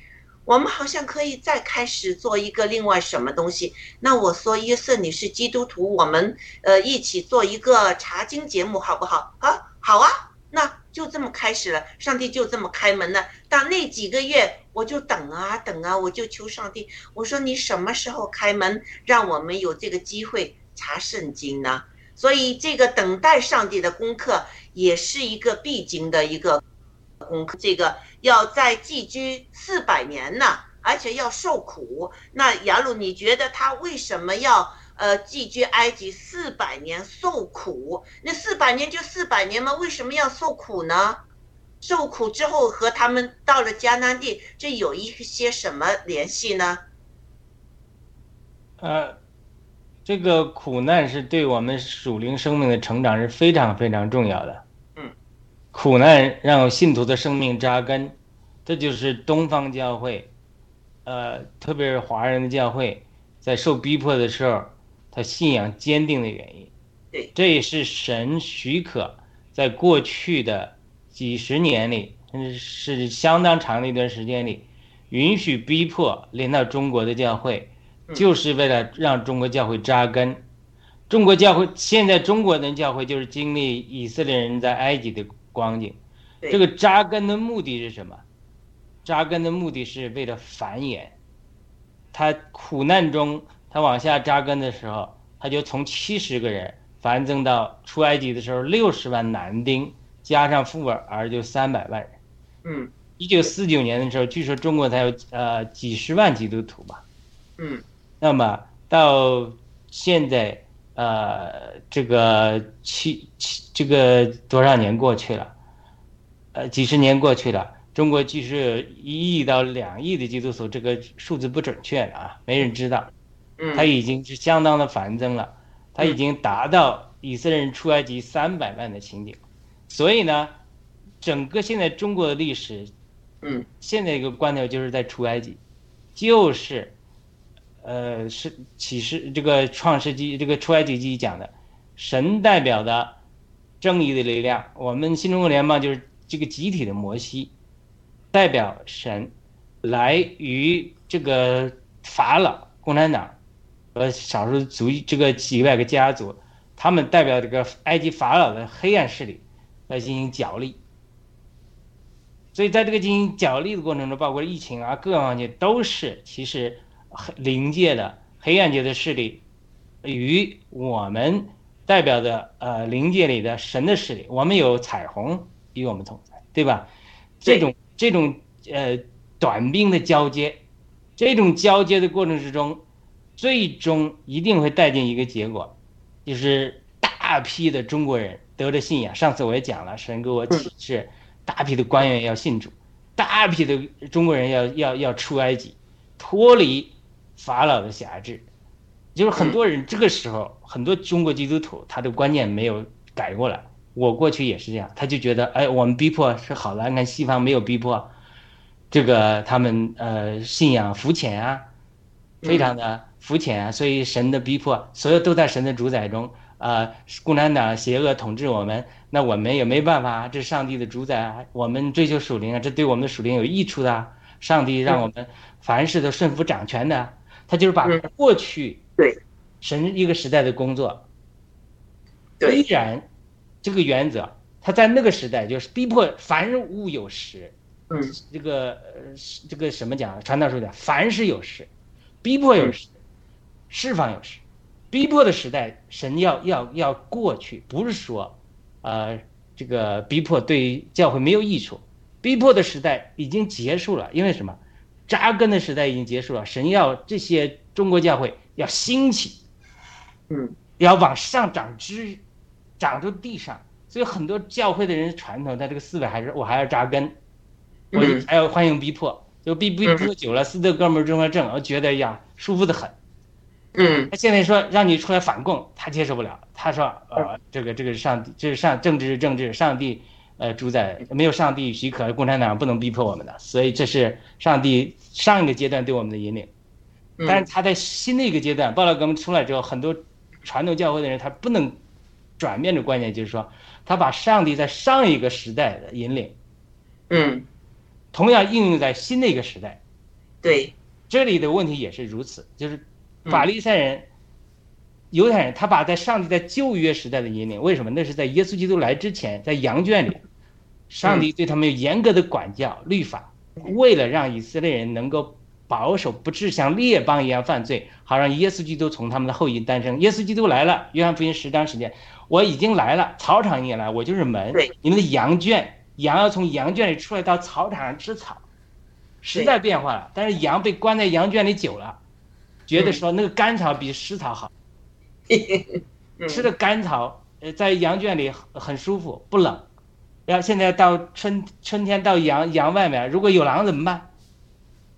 我们好像可以再开始做一个另外什么东西。”那我说：“约瑟，你是基督徒，我们呃一起做一个查经节目好不好？”啊，好啊，那就这么开始了，上帝就这么开门了。但那几个月。我就等啊等啊，我就求上帝，我说你什么时候开门，让我们有这个机会查圣经呢？所以这个等待上帝的功课也是一个必经的一个功课，这个要在寄居四百年呢，而且要受苦。那雅鲁，你觉得他为什么要呃寄居埃及四百年受苦？那四百年就四百年吗？为什么要受苦呢？受苦之后和他们到了迦南地，这有一些什么联系呢？呃，这个苦难是对我们属灵生命的成长是非常非常重要的。嗯，苦难让信徒的生命扎根，这就是东方教会，呃，特别是华人的教会，在受逼迫的时候，他信仰坚定的原因。对，这也是神许可在过去的几十年里，甚至是相当长的一段时间里，允许逼迫临到中国的教会。就是为了让中国教会扎根。中国教会现在中国的教会就是经历以色列人在埃及的光景。这个扎根的目的是什么？扎根的目的是为了繁衍。他苦难中，他往下扎根的时候，他就从七十个人繁增到出埃及的时候六十万男丁，加上妇儿就三百万人。嗯一九四九年的时候，据说中国才有呃几十万基督徒吧。嗯那么到现在，呃，这个七七这个多少年过去了，呃，几十年过去了，中国据说有一亿到两亿的基督徒，这个数字不准确的啊，没人知道。它嗯已经是相当的繁增了，它已经达到以色列人出埃及三百万的情景，所以呢，整个现在中国的历史，嗯。现在一个观点就是在出埃及，就是，呃，是启示这个创世纪这个出埃及记讲的，神代表的正义的力量，我们新中国联邦就是这个集体的摩西，代表神来与这个法老共产党和少数族裔这个几百个家族，他们代表这个埃及法老的黑暗势力来进行角力。所以在这个进行角力的过程中，包括疫情啊各方面，都是其实灵界的黑暗界的势力与我们代表的呃灵界里的神的势力，我们有彩虹与我们同在，对吧？这种这种呃短兵的交接，这种交接的过程之中，最终一定会带进一个结果，就是大批的中国人得了信仰。上次我也讲了，神给我启示，大批的官员要信主，大批的中国人要要要出埃及，脱离法老的辖制。就是很多人这个时候，很多中国基督徒他的观念没有改过来。我过去也是这样，他就觉得，哎，我们逼迫是好的，你看西方没有逼迫，这个他们呃信仰肤浅啊，非常的肤浅啊，所以神的逼迫，所有都在神的主宰中。啊，共产党邪恶统治我们，那我们也没办法，这是上帝的主宰啊，我们追求属灵啊，这对我们的属灵有益处的啊。上帝让我们凡事都顺服掌权的，他就是把嗯过去对神一个时代的工作，对依然这个原则，他在那个时代就是逼迫凡物有时，嗯这个呃这个什么讲？传道书讲，凡事有时，逼迫有时，释放有时。逼迫的时代，神要要要过去，不是说，呃，这个逼迫对教会没有益处。逼迫的时代已经结束了，因为什么？扎根的时代已经结束了。神要这些中国教会要兴起，嗯要往上长枝，长出地上。所以很多教会的人传统，他这个思维还是我还要扎根，我嗯还要欢迎逼迫，就逼逼迫久了，斯德哥尔摩综合症，我觉得呀舒服的很。嗯他现在说让你出来反共，他接受不了。他说，呃，这个这个上帝，这是上政治是政治，上帝呃主宰，没有上帝许可，共产党不能逼迫我们的，所以这是上帝上一个阶段对我们的引领。但是他在新的一个阶段，报道革命出来之后，很多传统教会的人他不能转变的观念，就是说他把上帝在上一个时代的引领，嗯，同样应用在新的一个时代。对，这里的问题也是如此，就是法利赛人、犹太人，他把在上帝在旧约时代的引领，为什么？那是在耶稣基督来之前，在羊圈里，上帝对他们有严格的管教律法，为了让以色列人能够保守，不致像列邦一样犯罪，好让耶稣基督从他们的后裔诞生。耶稣基督来了，约翰福音十章时间，我已经来了，草场也来，我就是门。对，你们的羊圈，羊要从羊圈里出来到草场上吃草。时代变化了，但是羊被关在羊圈里久了，觉得说那个干草比湿草好，[laughs] 嗯吃的干草，呃，在羊圈里很很舒服，不冷。然后现在到春春天到羊羊外面，如果有狼怎么办？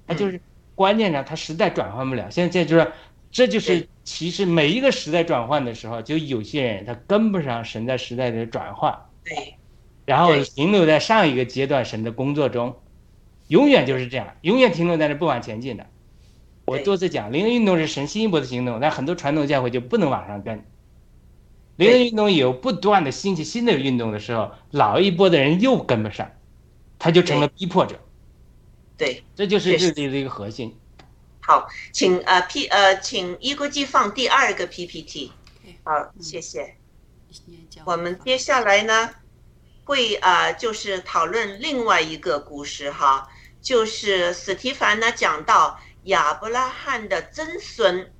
它就是关键上，它实在转换不了。现在就是，这就是其实每一个时代转换的时候，就有些人他跟不上神在时代的转换，对，然后停留在上一个阶段神的工作中，永远就是这样，永远停留在那不往前进的。我多次讲，灵恩运动是神新一波的行动，但很多传统教会就不能往上跟。灵恩运动有不断的兴起新的运动的时候，老一波的人又跟不上，他就成了逼迫者。对，这就是确实这里的一个核心。好，请呃 P 呃，请一国际放第二个 PPT。好，谢谢。我们接下来呢，会啊、呃就是讨论另外一个故事哈，就是史蒂凡呢讲到亚伯拉罕的曾孙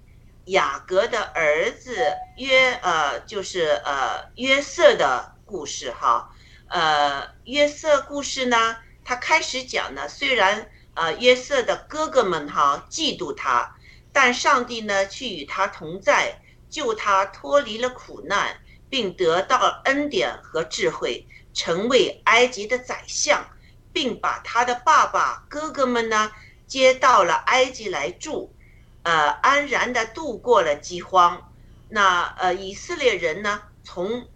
雅各的儿子约呃就是呃约瑟的故事哈，呃约瑟故事呢，他开始讲呢，虽然呃约瑟的哥哥们哈嫉妒他，但上帝呢去与他同在，救他脱离了苦难，并得到恩典和智慧，成为埃及的宰相，并把他的爸爸哥哥们呢接到了埃及来住。呃，安然的度过了饥荒。那呃，以色列人呢，从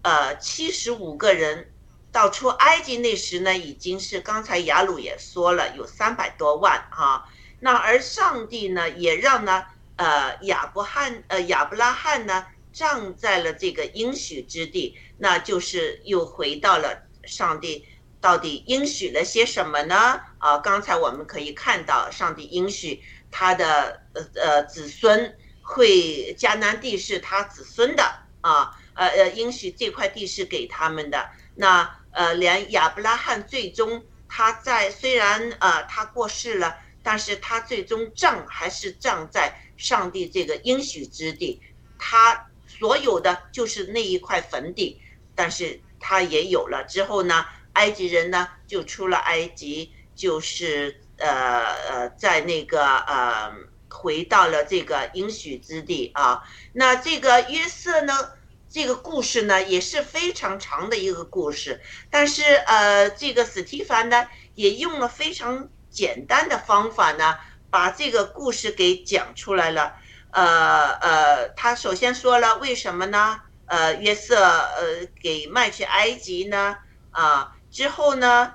呃七十五个人到出埃及那时呢，已经是刚才雅鲁也说了，有三百多万哈。那而上帝呢，也让呢呃亚伯汉呃亚伯拉罕呢站在了这个应许之地，那就是又回到了上帝到底应许了些什么呢？啊，刚才我们可以看到上帝应许。他的呃呃子孙会迦南地是他子孙的啊，呃呃应许这块地是给他们的。那呃连亚伯拉罕最终他在虽然呃他过世了，但是他最终葬还是葬在上帝这个应许之地，他所有的就是那一块坟地，但是他也有了之后呢，埃及人呢就出了埃及，就是。呃呃，在那个呃，回到了这个应许之地啊。那这个约瑟呢，这个故事呢也是非常长的一个故事。但是呃，这个史蒂凡呢也用了非常简单的方法呢，把这个故事给讲出来了。呃呃，他首先说了为什么呢？呃，约瑟呃给卖去埃及呢？啊，之后呢，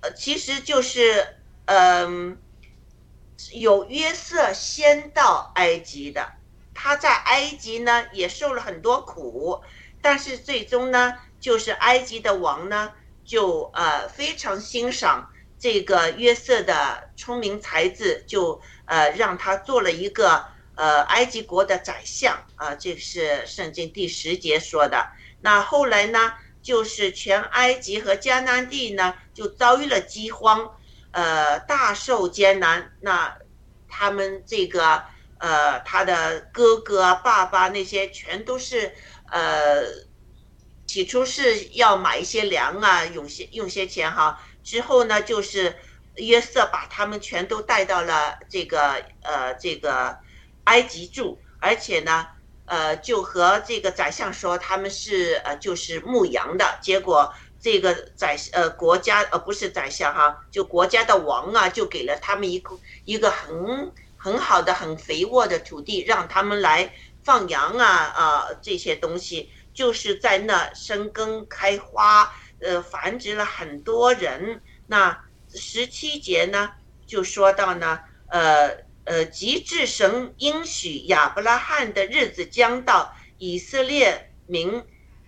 呃，其实就是。嗯，有约瑟先到埃及的，他在埃及呢也受了很多苦，但是最终呢，就是埃及的王呢就呃非常欣赏这个约瑟的聪明才智，就呃让他做了一个呃埃及国的宰相啊，这是圣经第十节说的。那后来呢，就是全埃及和迦南地呢就遭遇了饥荒。呃，大受艰难。那他们这个呃，他的哥哥、爸爸那些全都是呃，起初是要买一些粮啊，用些用些钱哈。之后呢，就是约瑟把他们全都带到了这个呃这个埃及住，而且呢，呃，就和这个宰相说他们是呃就是牧羊的，结果。这个宰呃国家呃不是宰相哈，就国家的王啊，就给了他们一个一个很很好的很肥沃的土地，让他们来放羊啊啊这些东西，就是在那生根开花，呃繁殖了很多人。那十七节呢就说到呢，呃呃，极致神应许亚伯拉罕的日子将到，以色列民。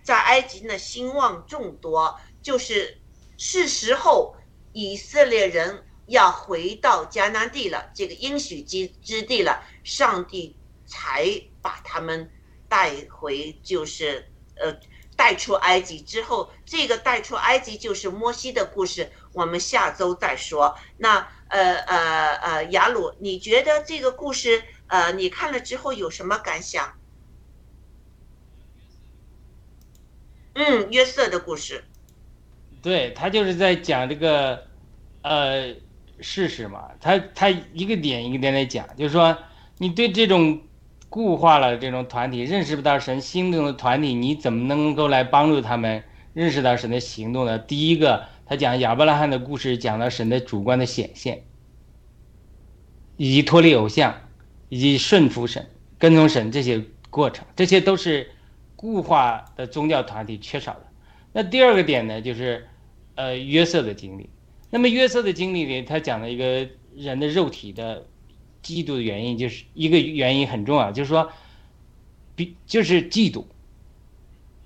在埃及呢，兴旺众多，就是是时候，以色列人要回到迦南地了，这个应许之之地了，上帝才把他们带回，就是呃带出埃及之后，这个带出埃及就是摩西的故事，我们下周再说。那呃呃呃，雅鲁，你觉得这个故事呃你看了之后有什么感想？嗯，约瑟的故事，对他就是在讲这个，呃，事实嘛。他他一个点一个点来讲，就是说，你对这种固化了这种团体认识不到神心动的团体，你怎么能够来帮助他们认识到神的行动呢？第一个，他讲亚伯拉罕的故事，讲了神的主观的显现，以及脱离偶像，以及顺服神、跟从神这些过程，这些都是。固化的宗教团体缺少的。那第二个点呢，就是，呃，约瑟的经历。那么约瑟的经历里，他讲了一个人的肉体的嫉妒的原因，就是一个原因很重要，就是说，比就是嫉妒。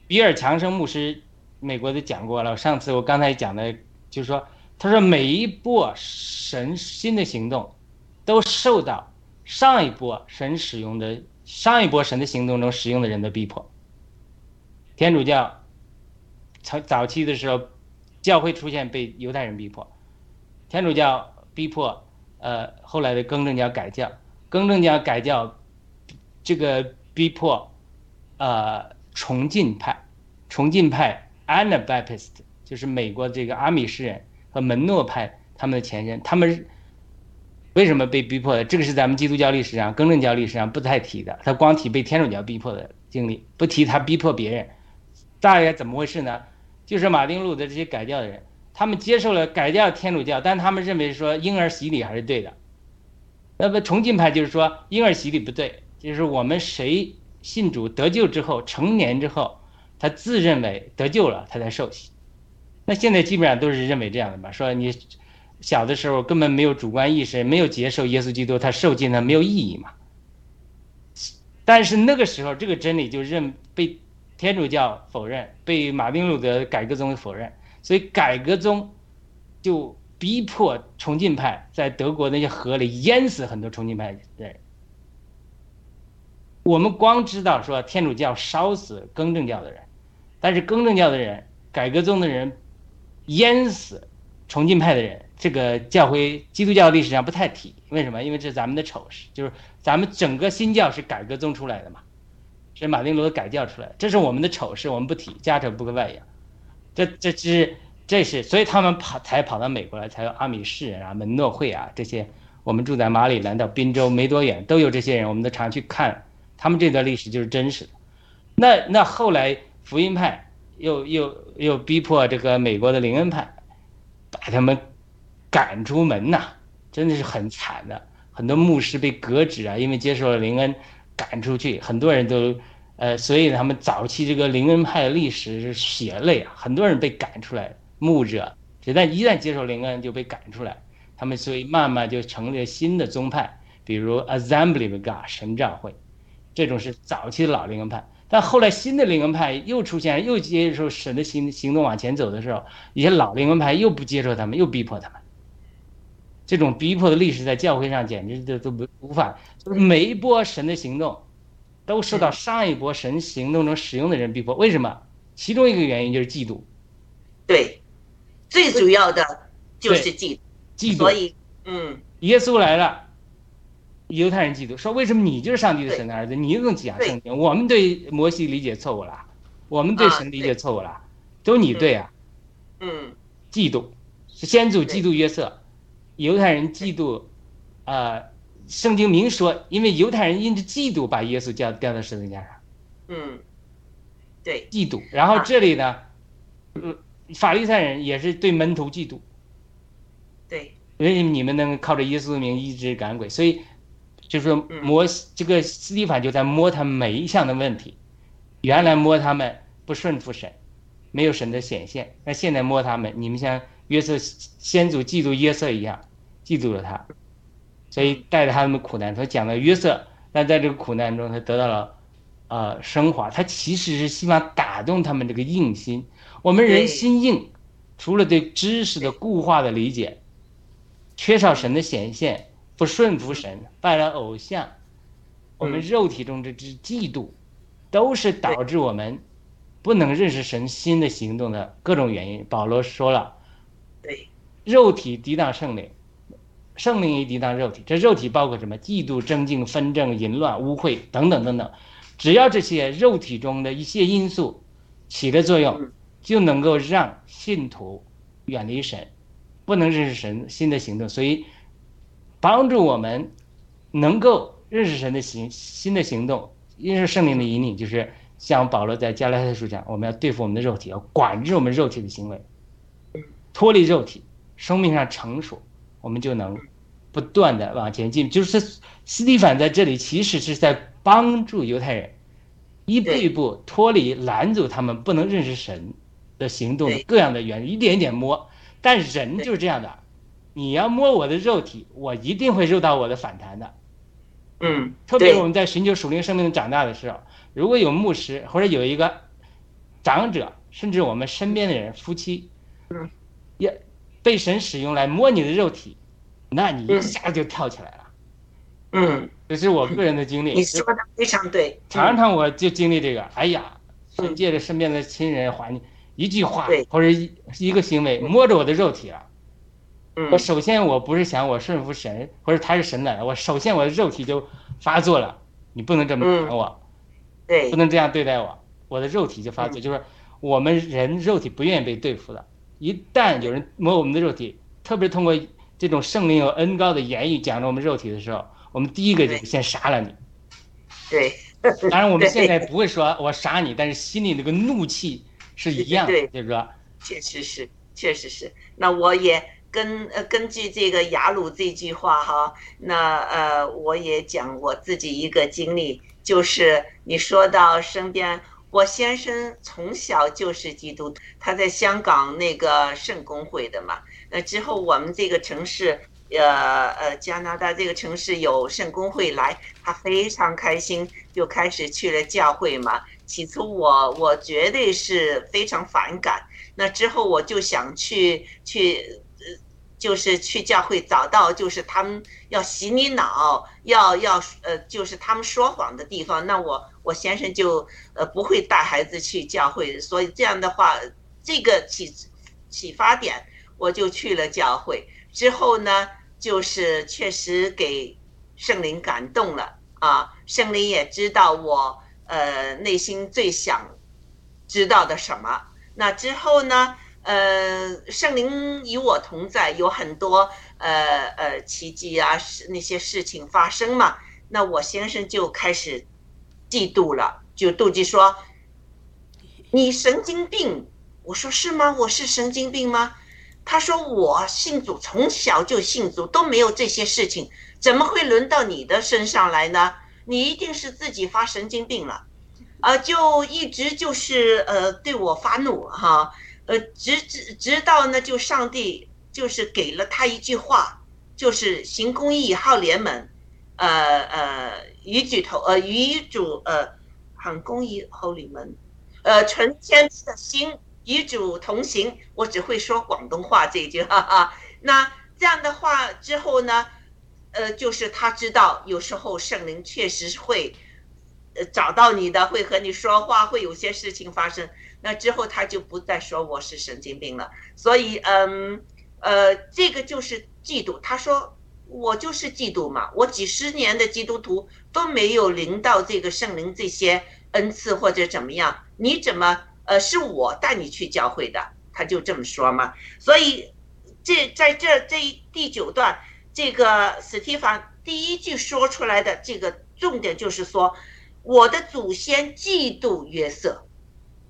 比尔强生牧师，美国的讲过了。上次我刚才讲的，就是说，他说每一波神新的行动，都受到上一波神使用的上一波神的行动中使用的人的逼迫。天主教，早早期的时候，教会出现被犹太人逼迫，天主教逼迫，呃，后来的更正教改教，更正教改教，这个逼迫，呃，崇敬派，崇敬派 Anabaptist 就是美国这个阿米士人和门诺派他们的前身，他们为什么被逼迫的？这个是咱们基督教历史上、更正教历史上不太提的，他光提被天主教逼迫的经历，不提他逼迫别人。大概怎么回事呢？就是马丁路的这些改教的人，他们接受了改教天主教，但他们认为说婴儿洗礼还是对的。那么崇敬派就是说婴儿洗礼不对，就是我们谁信主得救之后，成年之后，他自认为得救了，他才受洗。那现在基本上都是认为这样的吧？说你小的时候根本没有主观意识，没有接受耶稣基督，他受尽了没有意义嘛。但是那个时候，这个真理就认被天主教否认，被马丁路德改革宗否认，所以改革宗就逼迫崇敬派在德国那些河里淹死很多崇敬派的人。我们光知道说天主教烧死更正教的人，但是更正教的人、改革宗的人淹死崇敬派的人，这个教会基督教历史上不太提。为什么？因为这是咱们的丑事，就是咱们整个新教是改革宗出来的嘛。是马丁路德改教出来，这是我们的丑事，我们不提，家丑不可外扬。这这是这是，所以他们跑才跑到美国来，才有阿米士啊、门诺会啊这些。我们住在马里兰到宾州没多远，都有这些人，我们都常去看。他们这段历史就是真实的。那那后来福音派又又又逼迫这个美国的灵恩派，把他们赶出门呐，真的是很惨的。很多牧师被革职啊，因为接受了灵恩。赶出去，很多人都，呃，所以他们早期这个灵恩派的历史是血泪啊，很多人被赶出来，牧者，一旦一旦接受灵恩就被赶出来，他们所以慢慢就成立了新的宗派，比如 Assembly of God 神召会，这种是早期的老灵恩派，但后来新的灵恩派又出现，又接受神的行行动往前走的时候，一些老灵恩派又不接受他们，又逼迫他们。这种逼迫的历史在教会上简直都都无无法，就是每一波神的行动，都受到上一波神行动中使用的人逼迫。为什么？其中一个原因就是嫉妒。对，最主要的就是嫉妒。嫉妒。所以，嗯，耶稣来了，犹太人嫉妒，说为什么你就是上帝的神的儿子？你又能讲圣经？我们对摩西理解错误了，我们对神理解错误了，都你对啊。嗯。嫉妒，先祖嫉妒约瑟。犹太人嫉妒，啊，圣经明说，因为犹太人因着嫉妒把耶稣叫吊到十字架上。嗯，对，嫉妒。然后这里呢，呃，法利赛人也是对门徒嫉妒。对。为什么你们能靠着耶稣的名医治赶鬼？所以，就是说摸这个斯蒂凡就在摸他每一项的问题。原来摸他们不顺服神，没有神的显现。那现在摸他们，你们像。约瑟先祖嫉妒约瑟一样，嫉妒了他，所以带着他们苦难。他讲了约瑟，但在这个苦难中，他得到了，呃，升华。他其实是希望打动他们这个硬心。我们人心硬，除了对知识的固化的理解，缺少神的显现，不顺服神，拜了偶像，我们肉体中这只嫉妒，都是导致我们不能认识神心的行动的各种原因。保罗说了。肉体抵挡圣灵，圣灵也抵挡肉体。这肉体包括什么？嫉妒、争竞、纷争、淫乱、污秽等等等等。只要这些肉体中的一些因素起了作用，就能够让信徒远离神，不能认识神新的行动。所以，帮助我们能够认识神的行新的行动，认识圣灵的引领，就是像保罗在加拉太书讲，我们要对付我们的肉体，要管制我们肉体的行为，脱离肉体。生命上成熟，我们就能不断的往前进。就是斯蒂凡在这里其实是在帮助犹太人一步一步脱离拦阻他们不能认识神的行动的各样的原因，一点一点摸。但人就是这样的，你要摸我的肉体，我一定会受到我的反弹的。嗯，特别我们在寻求属灵生命长大的时候，如果有牧师或者有一个长者，甚至我们身边的人，夫妻，嗯，也。被神使用来摸你的肉体，那你一下就跳起来了。嗯，这是我个人的经历。你说的非常对。常常我就经历这个，哎呀，借着身边的亲人环境，一句话或者一一个行为摸着我的肉体了。我首先我不是想我顺服神，或者他是神来的，我首先我的肉体就发作了，你不能这么嗯打我，对不能这样对待我，我的肉体就发作。嗯就是我们人肉体不愿意被对付的，一旦有人摸我们的肉体，特别是通过这种圣灵有恩高的言语讲着我们肉体的时候，我们第一个就对先杀了你。对 [laughs] 当然，我们现在不会说我杀你，但是心里那个怒气是一样的对，就是说，确实是，确实是。那我也根呃根据这个雅鲁这句话哈，那呃我也讲我自己一个经历，就是你说到身边，我先生从小就是基督徒，他在香港那个圣公会的嘛。那之后我们这个城市。呃呃，加拿大这个城市有圣公会来，他非常开心，就开始去了教会嘛。起初我我绝对是非常反感，那之后我就想去去，就是去教会找到就是他们要洗你脑，要要呃就是他们说谎的地方，那我我先生就呃不会带孩子去教会，所以这样的话，这个启启发点我就去了教会。之后呢，就是确实给圣灵感动了啊，圣灵也知道我呃内心最想知道的什么。那之后呢，呃，圣灵与我同在，有很多呃呃奇迹啊，那些事情发生嘛。那我先生就开始嫉妒了，就妒忌说：“你神经病！”我说：“是吗？我是神经病吗？”他说：“我信主，从小就信主，都没有这些事情，怎么会轮到你的身上来呢？你一定是自己发神经病了，啊，就一直就是呃对我发怒哈，呃，直直直到呢，就上帝就是给了他一句话，就是行公义，好联盟，呃呃，与举头呃与主呃很公义，好怜悯，呃纯天的心。”与主同行，我只会说广东话这一句，哈哈。那这样的话之后呢，呃，就是他知道有时候圣灵确实会，呃，找到你的，会和你说话，会有些事情发生。那之后他就不再说我是神经病了。所以，嗯，呃，这个就是嫉妒。他说我就是嫉妒嘛，我几十年的基督徒都没有领到这个圣灵这些恩赐或者怎么样，你怎么？呃，是我带你去教会的，他就这么说嘛。所以，这在这这第九段，这个史蒂凡第一句说出来的这个重点就是说，我的祖先嫉妒约瑟，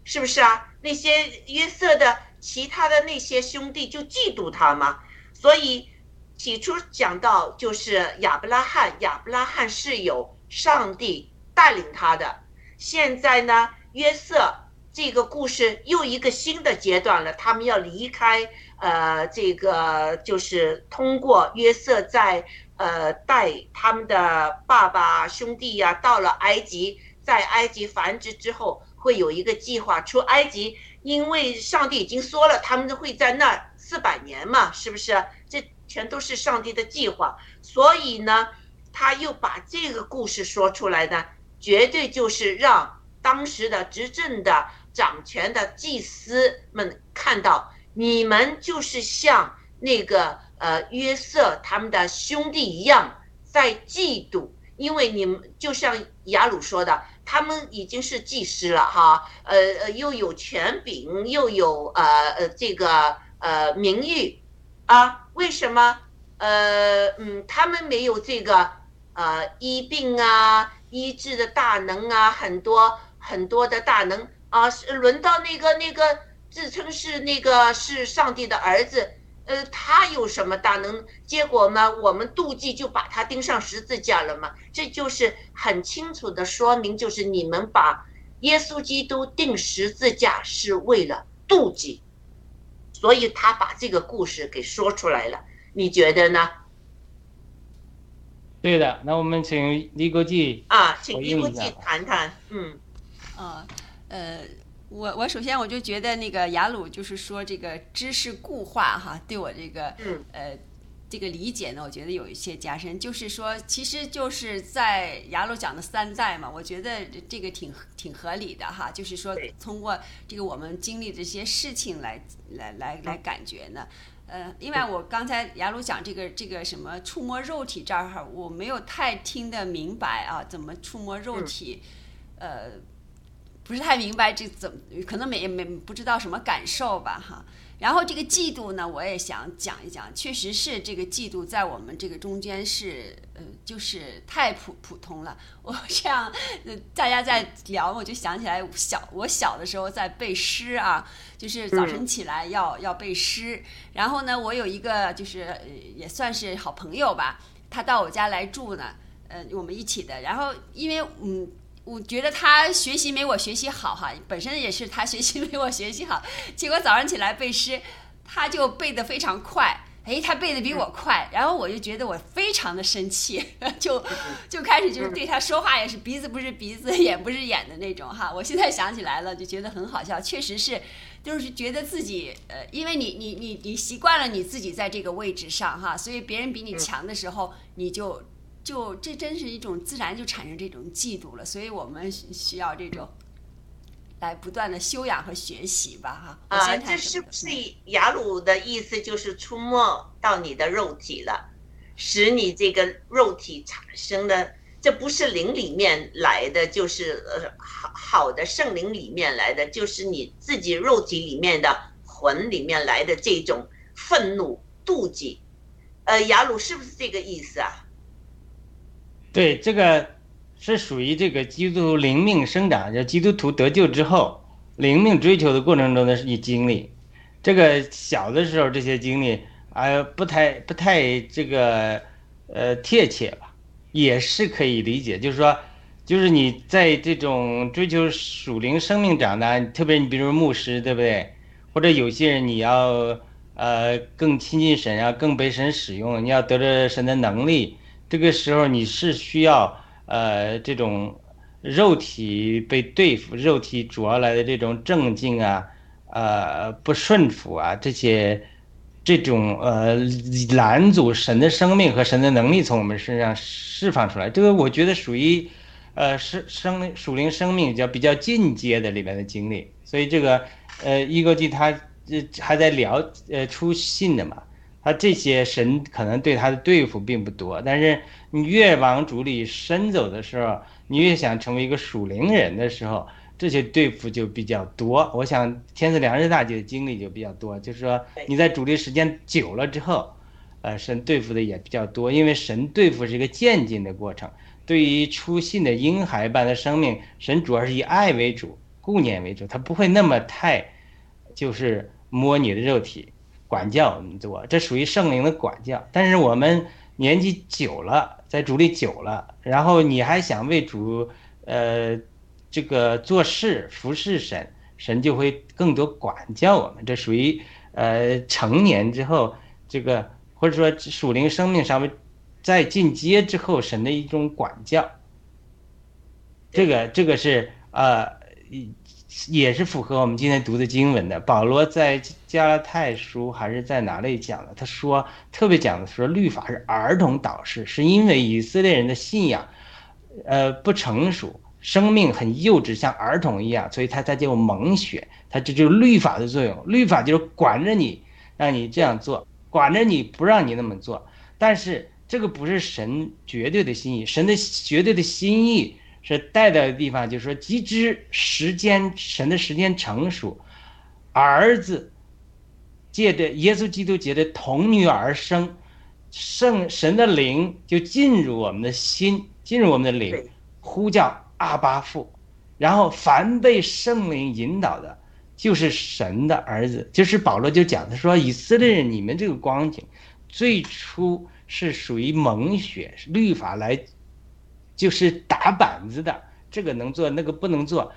是不是啊？那些约瑟的其他的那些兄弟就嫉妒他嘛。所以起初讲到就是亚伯拉罕，亚伯拉罕是有上帝带领他的。现在呢，约瑟。这个故事又一个新的阶段了，他们要离开，呃，这个就是通过约瑟在呃带他们的爸爸兄弟呀、到了埃及，在埃及繁殖之后，会有一个计划出埃及，因为上帝已经说了，他们会在那四百年嘛，是不是？这全都是上帝的计划，所以呢，他又把这个故事说出来呢，绝对就是让当时的执政的。掌权的祭司们看到你们就是像那个呃约瑟他们的兄弟一样在嫉妒，因为你们就像雅鲁说的，他们已经是祭师了哈，呃呃又有权柄又有呃呃这个呃名誉啊，为什么呃嗯他们没有这个呃医病啊医治的大能啊很多很多的大能。啊，轮到那个那个自称是那个是上帝的儿子，呃，他有什么大能？结果呢，我们妒忌就把他钉上十字架了嘛。这就是很清楚的说明，就是你们把耶稣基督钉十字架是为了妒忌，所以他把这个故事给说出来了。你觉得呢？对的，那我们请李国际啊，请李国际谈谈，嗯。啊，呃，我我首先我就觉得那个雅鲁就是说这个知识固化哈，对我这个嗯呃这个理解呢，我觉得有一些加深。就是说，其实就是在雅鲁讲的三代嘛，我觉得这个挺挺合理的哈。就是说，通过这个我们经历这些事情来来来来感觉呢，呃，另外我刚才雅鲁讲这个这个什么触摸肉体这儿哈，我没有太听得明白啊，怎么触摸肉体，呃，不是太明白这怎么，可能没没不知道什么感受吧哈。然后这个嫉妒呢，我也想讲一讲，确实是这个嫉妒在我们这个中间是，呃，就是太普普通了。[laughs] 我这样，呃，大家在聊，我就想起来小我小的时候在背诗啊，就是早晨起来要要背诗。然后呢，我有一个就是呃也算是好朋友吧，他到我家来住呢，呃，我们一起的。然后因为嗯。我觉得他学习没我学习好哈，本身也是他学习没我学习好，[laughs] 结果早上起来背诗，他就背得非常快，哎，他背得比我快，然后我就觉得我非常的生气，[laughs] 就 [laughs] 就开始就是对他说话也是鼻子不是鼻子，眼不是眼的那种哈。我现在想起来了，就觉得很好笑，确实是，就是觉得自己呃，因为你你你你习惯了你自己在这个位置上哈，所以别人比你强的时候，你就。就这真是一种自然就产生这种嫉妒了，所以我们需要这种来不断的修养和学习吧，哈。啊，这是不是雅鲁的意思？就是出没到你的肉体了，使你这个肉体产生的，这不是灵里面来的，就是呃好好的圣灵里面来的，就是你自己肉体里面的魂里面来的这种愤怒、妒忌。呃，雅鲁是不是这个意思啊？对，这个是属于这个基督徒灵命生长，就基督徒得救之后灵命追求的过程中的一经历。这个小的时候这些经历啊，不太不太这个呃贴切吧，也是可以理解。就是说，就是你在这种追求属灵生命长大，特别你比如牧师，对不对？或者有些人你要呃更亲近神啊，更被神使用，你要得着神的能力。这个时候你是需要呃这种肉体被对付，肉体主要来的这种正静啊，呃不顺服啊这些这种呃拦阻神的生命和神的能力从我们身上释放出来。这个我觉得属于呃生生属灵生命叫比较进阶的里面的经历。所以这个呃一个记他这还在聊呃出信的嘛。他这些神可能对他的对付并不多，但是你越往主里深走的时候，你越想成为一个属灵人的时候，这些对付就比较多。我想天赐良知大姐的经历就比较多，就是说你在主力时间久了之后，呃，神对付的也比较多，因为神对付是一个渐进的过程。对于初信的婴孩般的生命，神主要是以爱为主，顾念为主，他不会那么太，就是摸你的肉体。管教我们多，这属于圣灵的管教。但是我们年纪久了，在主里久了，然后你还想为主，呃，这个做事服侍神，神就会更多管教我们。这属于呃成年之后，这个或者说属灵生命上面在进阶之后，神的一种管教。这个这个是呃。也是符合我们今天读的经文的。保罗在加拉太书还是在哪里讲的？他说特别讲的说，律法是儿童导师，是因为以色列人的信仰，呃不成熟，生命很幼稚，像儿童一样，所以他才就蒙血。他这就是律法的作用，律法就是管着你，让你这样做，管着你不让你那么做。但是这个不是神绝对的心意，神的绝对的心意。是带到的地方，就是说，即知时间神的时间成熟，儿子借着耶稣基督借着童女而生，圣神的灵就进入我们的心，进入我们的灵，呼叫阿巴父，然后凡被圣灵引导的，就是神的儿子。就是保罗就讲他说，以色列人，你们这个光景，最初是属于蒙血律法来。就是打板子的，这个能做，那个不能做，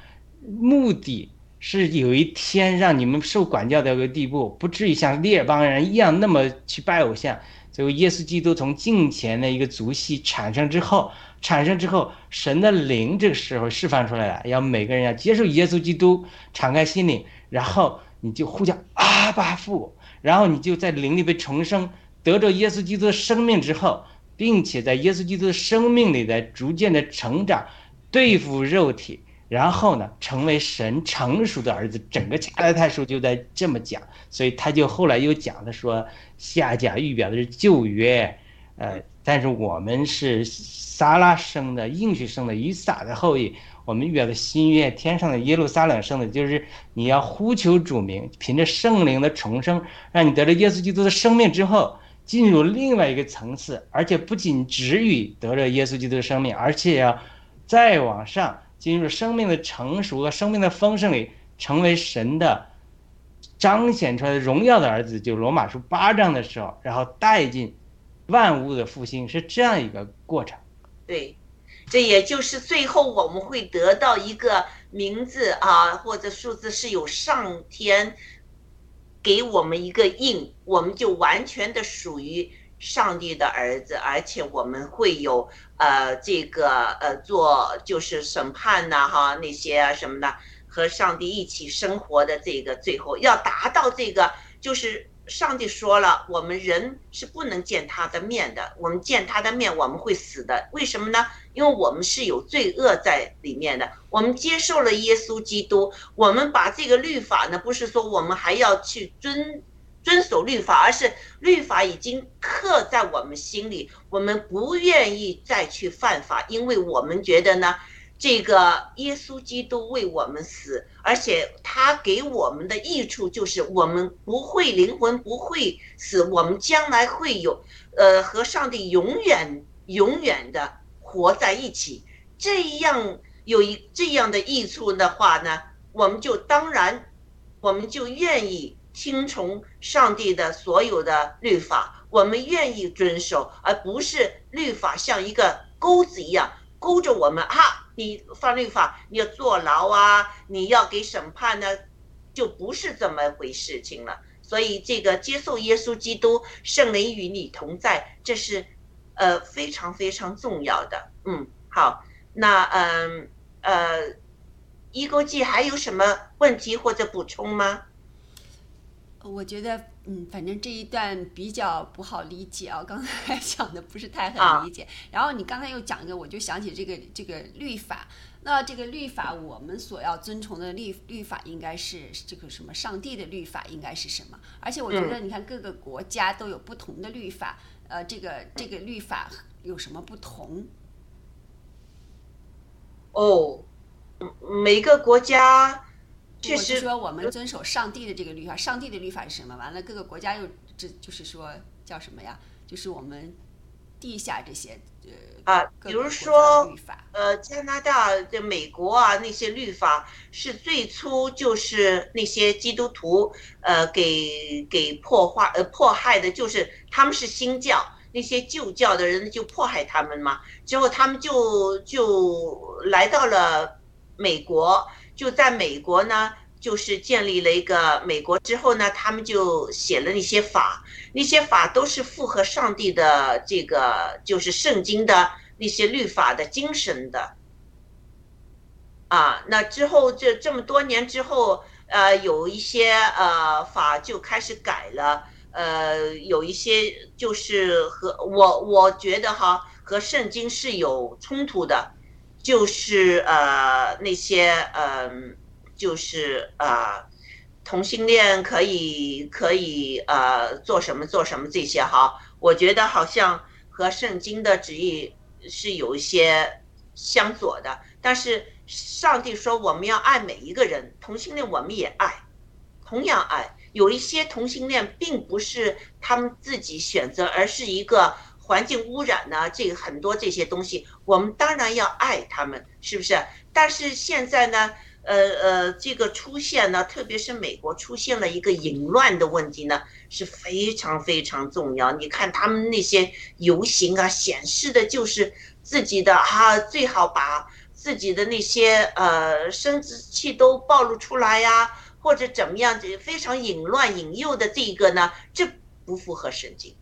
目的是有一天让你们受管教到个地步，不至于像列邦人一样那么去拜偶像。所以耶稣基督从敬前的一个族系产生之后，产生之后，神的灵这个时候释放出来了，要每个人要接受耶稣基督，敞开心灵，然后你就呼叫阿巴父，然后你就在灵里被重生，得着耶稣基督的生命之后。并且在耶稣基督的生命里，在逐渐的成长，对付肉体，然后呢，成为神成熟的儿子。整个加拉太书就在这么讲，所以他就后来又讲的说，下甲预表的是旧约，呃，但是我们是撒拉生的应许生的以撒的后裔，我们预表的新约，天上的耶路撒冷生的，就是你要呼求主名，凭着圣灵的重生，让你得了耶稣基督的生命之后，进入另外一个层次，而且不仅止于得了耶稣基督的生命，而且要再往上。进入生命的成熟和生命的丰盛里，成为神的彰显出来的荣耀的儿子，就罗马书八章的时候，然后带进万物的复兴，是这样一个过程。对，这也就是最后我们会得到一个名字啊，或者数字是有上天给我们一个印，我们就完全的属于。上帝的儿子，而且我们会有呃这个呃做就是审判呐哈那些啊什么的，和上帝一起生活的这个最后要达到这个，就是上帝说了，我们人是不能见他的面的，我们见他的面我们会死的，为什么呢？因为我们是有罪恶在里面的，我们接受了耶稣基督，我们把这个律法呢，不是说我们还要去遵。遵守律法，而是律法已经刻在我们心里，我们不愿意再去犯法，因为我们觉得呢，这个耶稣基督为我们死，而且他给我们的益处就是我们不会灵魂不会死，我们将来会有，呃，和上帝永远永远的活在一起。这样有一这样的益处的话呢，我们就当然，我们就愿意。听从上帝的所有的律法，我们愿意遵守，而不是律法像一个钩子一样勾着我们。哈，你犯律法，你要坐牢啊，你要给审判呢，就不是这么回事情了。所以，这个接受耶稣基督，圣灵与你同在，这是呃非常非常重要的。嗯，好，那嗯呃，一勾记还有什么问题或者补充吗？我觉得，嗯，反正这一段比较不好理解啊。刚才 [laughs] 讲的不是太很理解。然后你刚才又讲一个，我就想起这个这个律法。那这个律法，我们所要遵从的律律法，应该是这个什么？上帝的律法应该是什么？而且我觉得，你看各个国家都有不同的律法。呃，这个这个律法有什么不同？哦，每个国家。我是说，我们遵守上帝的这个律法，上帝的律法是什么？完了，各个国家又这就是说叫什么呀？就是我们地下这些呃啊，比如说呃，加拿大的、美国啊那些律法是最初就是那些基督徒呃给给破坏呃迫害的，就是他们是新教，那些旧教的人就迫害他们嘛，之后他们就就来到了美国。就在美国呢，就是建立了一个美国之后呢，他们就写了那些法，那些法都是符合上帝的这个，就是圣经的那些律法的精神的。啊，那之后这这么多年之后，呃，有一些呃法就开始改了，呃，有一些就是和我我觉得哈和圣经是有冲突的。就是呃那些嗯，就是呃同性恋可以可以呃做什么做什么这些哈，我觉得好像和圣经的旨意是有一些相左的。但是上帝说我们要爱每一个人，同性恋我们也爱，同样爱。有一些同性恋并不是他们自己选择，而是一个。环境污染呢？这个很多这些东西，我们当然要爱他们，是不是？但是现在呢，呃呃，这个出现呢，特别是美国出现了一个淫乱的问题呢，是非常非常重要。你看他们那些游行啊，显示的就是自己的哈，最好把自己的那些呃生殖器都暴露出来呀，或者怎么样子，非常淫乱引诱的这个呢，这不符合圣经。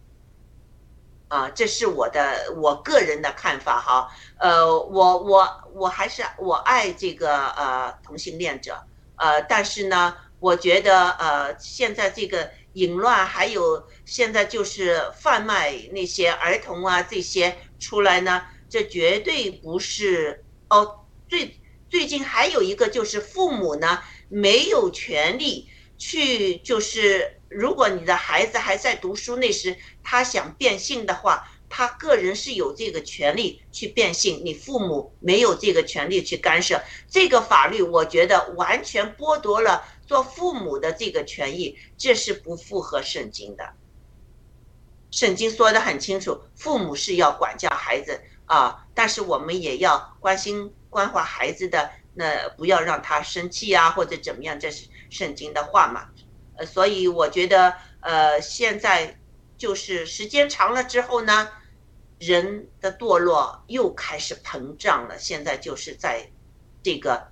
啊，这是我的我个人的看法哈。呃，我我我还是我爱这个呃同性恋者，呃，但是呢，我觉得呃现在这个淫乱还有现在就是贩卖那些儿童啊这些出来呢，这绝对不是哦。最最近还有一个就是父母呢没有权利去，就是如果你的孩子还在读书那时，他想变性的话，他个人是有这个权利去变性，你父母没有这个权利去干涉。这个法律我觉得完全剥夺了做父母的这个权益，这是不符合圣经的。圣经说的很清楚，父母是要管教孩子啊，但是我们也要关心关怀孩子的，那不要让他生气啊，或者怎么样，这是圣经的话嘛。呃，所以我觉得，呃，现在就是时间长了之后呢，人的堕落又开始膨胀了，现在就是在这个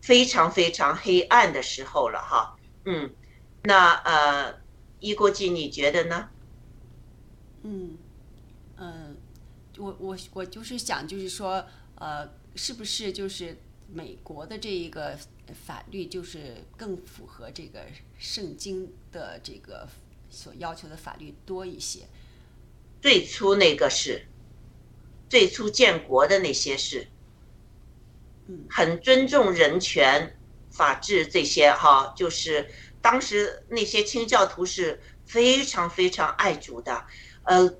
非常非常黑暗的时候了哈。嗯，那呃，一国际你觉得呢？嗯，嗯，我我我就是想，就是说，呃，是不是就是美国的这一个法律，就是更符合这个圣经的这个所要求的法律多一些？最初那个是，最初建国的那些是，嗯很尊重人权、法治这些哈，就是当时那些清教徒是非常非常爱主的，呃，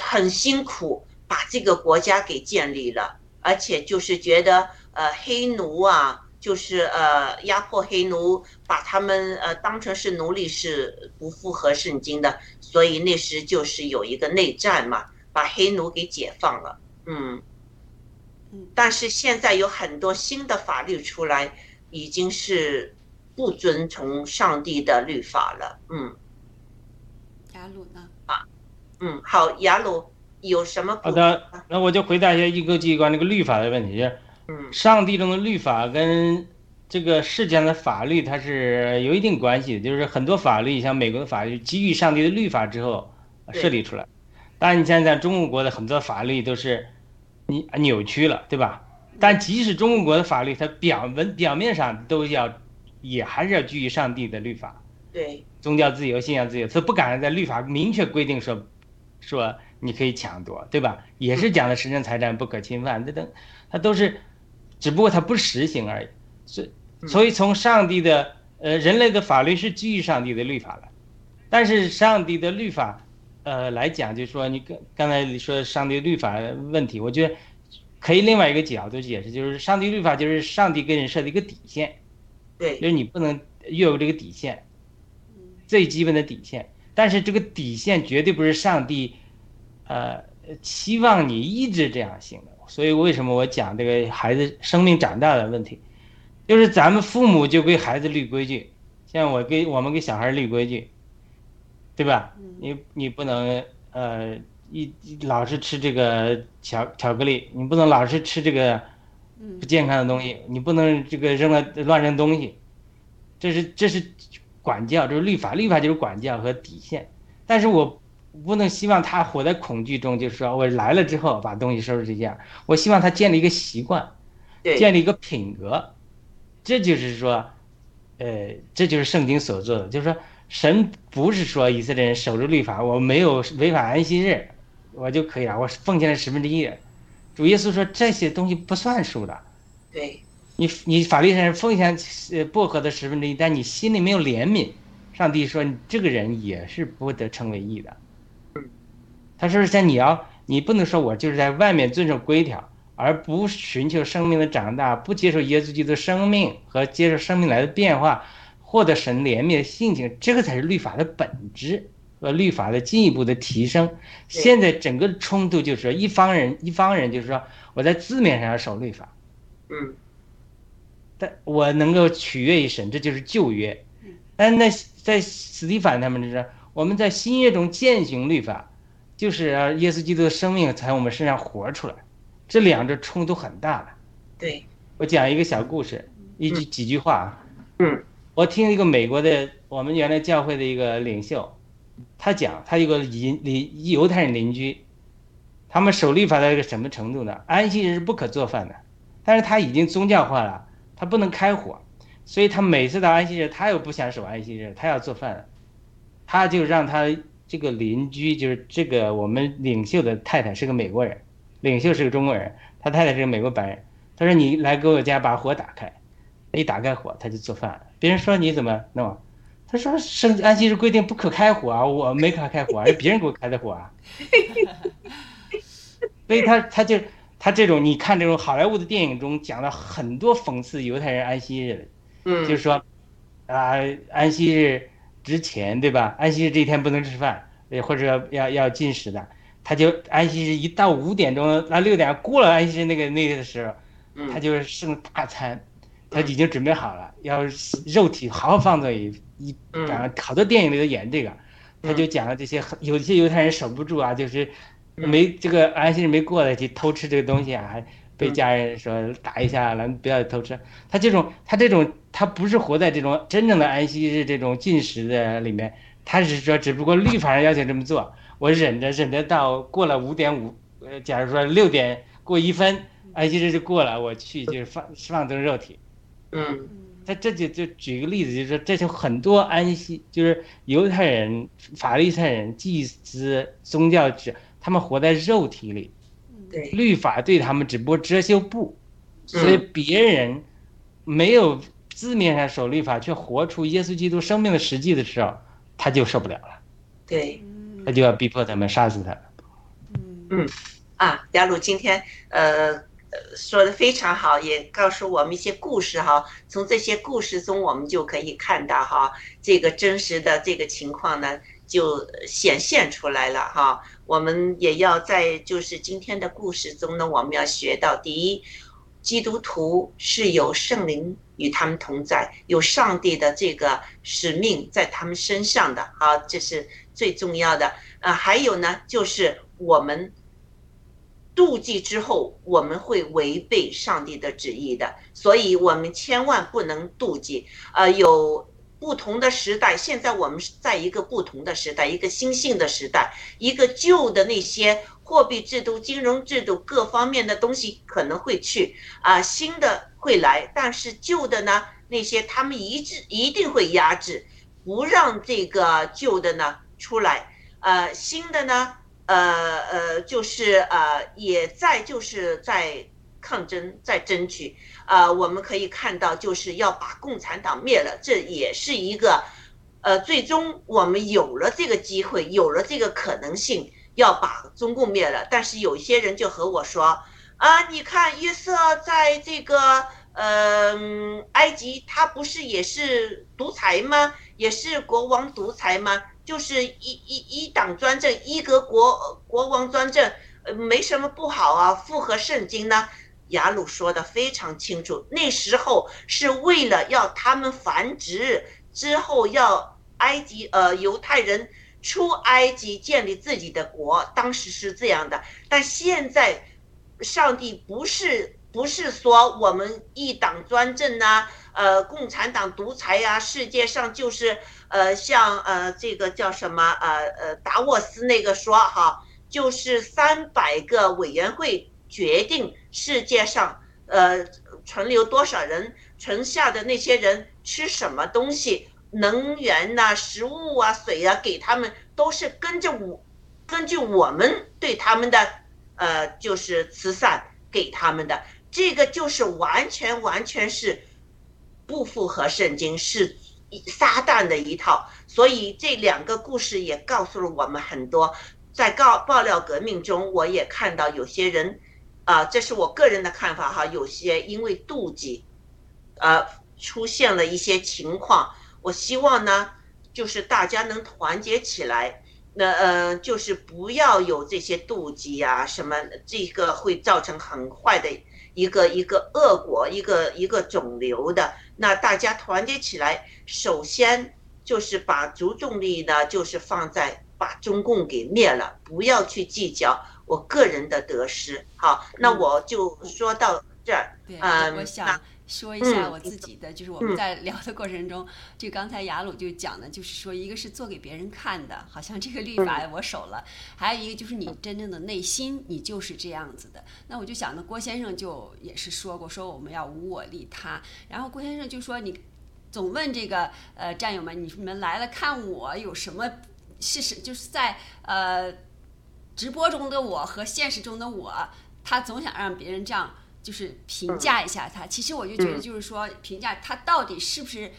很辛苦把这个国家给建立了，而且就是觉得呃黑奴啊。就是呃压迫黑奴，把他们呃当成是奴隶是不符合圣经的，所以那时就是有一个内战嘛，把黑奴给解放了。嗯嗯，但是现在有很多新的法律出来，已经是不遵从上帝的律法了。嗯雅鲁呢？啊嗯，好，雅鲁有什么好的，那我就回答一下一个机关那个律法的问题，就是嗯。上帝中的律法跟这个世界上的法律它是有一定关系的，就是很多法律，像美国的法律基于上帝的律法之后设立出来，但你像在中国的很多法律都是你扭曲了，对吧？但即使中国的法律，它表文表面上都要也还是要基于上帝的律法，对。宗教自由、信仰自由，他不敢在律法明确规定说说你可以抢夺，对吧？也是讲的神圣财产不可侵犯，这等，它都是，只不过它不实行而已。所以所以从上帝的呃人类的法律是基于上帝的律法的，但是上帝的律法呃来讲，就是说你刚刚才你说上帝律法问题，我觉得可以另外一个角度解释，就是上帝律法就是上帝给人设的一个底线。对就是你不能越过这个底线，最基本的底线。但是这个底线绝对不是上帝，呃，期望你一直这样行的。所以为什么我讲这个孩子生命长大的问题，就是咱们父母就给孩子立规矩，像我给我们给小孩立规矩，对吧？你你不能呃一一老是吃这个巧巧克力，你不能老是吃这个不健康的东西，你不能这个扔了乱扔东西，这是这是管教，这是律法，律法就是管教和底线。但是我不能希望他活在恐惧中，就是说我来了之后把东西收拾这样，我希望他建立一个习惯，对建立一个品格，这就是说，呃，这就是圣经所做的，就是说神不是说以色列人守住律法，我没有违反安息日，我就可以了，我奉献了十分之一。主耶稣说这些东西不算数的，对你你法律上奉献呃薄荷的十分之一，但你心里没有怜悯，上帝说你这个人也是不得称为义的。他说像你要你不能说我就是在外面遵守规条，而不寻求生命的长大，不接受耶稣基督的生命和接受生命来的变化，获得神怜悯的性情，这个才是律法的本质和律法的进一步的提升。现在整个冲突就是说一方人一方人就是说我在字面上要守律法。嗯但我能够取悦于神，这就是旧约。但那在斯蒂凡他们这是，我们在新约中践行律法，就是让耶稣基督的生命从我们身上活出来。这两者冲突很大的。对我讲一个小故事，一句几句话啊。嗯我听一个美国的我们原来教会的一个领袖，他讲他有个邻邻犹太人邻居，他们守律法到一个什么程度呢？安息日是不可做饭的，但是他已经宗教化了，他不能开火，所以他每次到安息日，他又不想守安息日，他要做饭，他就让他这个邻居，就是这个我们领袖的太太是个美国人，领袖是个中国人，他太太是个美国白人，他说你来给我家把火打开，一打开火他就做饭了。别人说你怎么弄？他说圣安息日规定不可开火啊，我没可开火，是别人给我开的火啊。所以他他就他这种你看这种好莱坞的电影中讲了很多讽刺犹太人安息日的。嗯，就是说，啊，安息日之前，对吧？安息日这一天不能吃饭，呃，或者要要要进食的，他就安息日一到五点钟，那六点过了安息日那个那个的时候，嗯。他就是剩大餐，他已经准备好了，要肉体好好放在一一，嗯。反正好多电影里都演这个，他就讲了这些很有些犹太人守不住啊，就是嗯。没这个安息日没过来去偷吃这个东西啊，还被家人说打一下，咱们不要偷吃。他这种他这种他不是活在这种真正的安息日这种进食的里面，他是说只不过律法上要求这么做，我忍着忍着到过了五点五，呃，假如说六点过一分，安息日就过了，我去就是放释放纵肉体。嗯他这就就举个例子，就是说，这就很多安息，就是犹太人、法利赛人、祭司、宗教者，他们活在肉体里，对，律法对他们只不过遮羞布，所以别人没有字面上守律法，却活出耶稣基督生命的实际的时候，他就受不了了，对。他就要逼迫他们杀死他。嗯啊，雅鲁今天呃呃说的非常好，也告诉我们一些故事哈。从这些故事中，我们就可以看到哈，这个真实的这个情况呢，就显现出来了哈。我们也要在就是今天的故事中呢，我们要学到第一，基督徒是有圣灵与他们同在，有上帝的这个使命在他们身上的啊，这是最重要的。啊，还有呢，就是我们妒忌之后，我们会违背上帝的旨意的，所以我们千万不能妒忌。呃，有不同的时代，现在我们是在一个不同的时代，一个新兴的时代，一个旧的那些货币制度、金融制度各方面的东西可能会去啊、新的会来，但是旧的呢，那些他们一致一定会压制，不让这个旧的呢出来。呃，新的呢，呃呃，就是呃，也在就是在抗争，在争取。呃，我们可以看到，就是要把共产党灭了，这也是一个，呃，最终我们有了这个机会，有了这个可能性，要把中共灭了。但是有些人就和我说，啊，你看约瑟在这个呃埃及，他不是也是独裁吗？也是国王独裁吗？就是一一一党专政，一个国国王专政，没什么不好啊，符合圣经呢。雅鲁说的非常清楚，那时候是为了要他们繁殖，之后要埃及呃犹太人出埃及建立自己的国，当时是这样的。但现在，上帝不是不是说我们一党专政呐、呃，共产党独裁呀、世界上就是呃，像呃这个叫什么呃呃达沃斯那个说哈，就是三百个委员会决定世界上呃存留多少人，存下的那些人吃什么东西，能源呐、食物啊、水啊，给他们都是跟着我，根据我们对他们的呃就是慈善给他们的，这个就是完全完全是不符合圣经，是撒旦的一套。所以这两个故事也告诉了我们很多。在告爆料革命中，我也看到有些人，啊、这是我个人的看法哈，有些因为妒忌，呃，出现了一些情况。我希望呢，就是大家能团结起来，那呃，就是不要有这些妒忌呀、什么，这个会造成很坏的一个一个恶果，一个一个肿瘤的。那大家团结起来，首先就是把足重力呢，就是放在把中共给灭了，不要去计较我个人的得失。好，那我就说到这儿。对，嗯我我想说一下嗯我自己的，就是我们嗯在聊的过程中，就刚才雅鲁就讲的，就是说一个是做给别人看的，好像这个律嗯法我守了，还有一个就是你真正的内心，你就是这样子的。那我就想呢，郭先生就也是说过，说我们要无我利他，然后郭先生就说你总问这个呃战友们，你们来了看我有什么是是，就是在呃直播中的我和现实中的我，他总想让别人这样就是评价一下他。其实我就觉得，就是说评价他到底是不是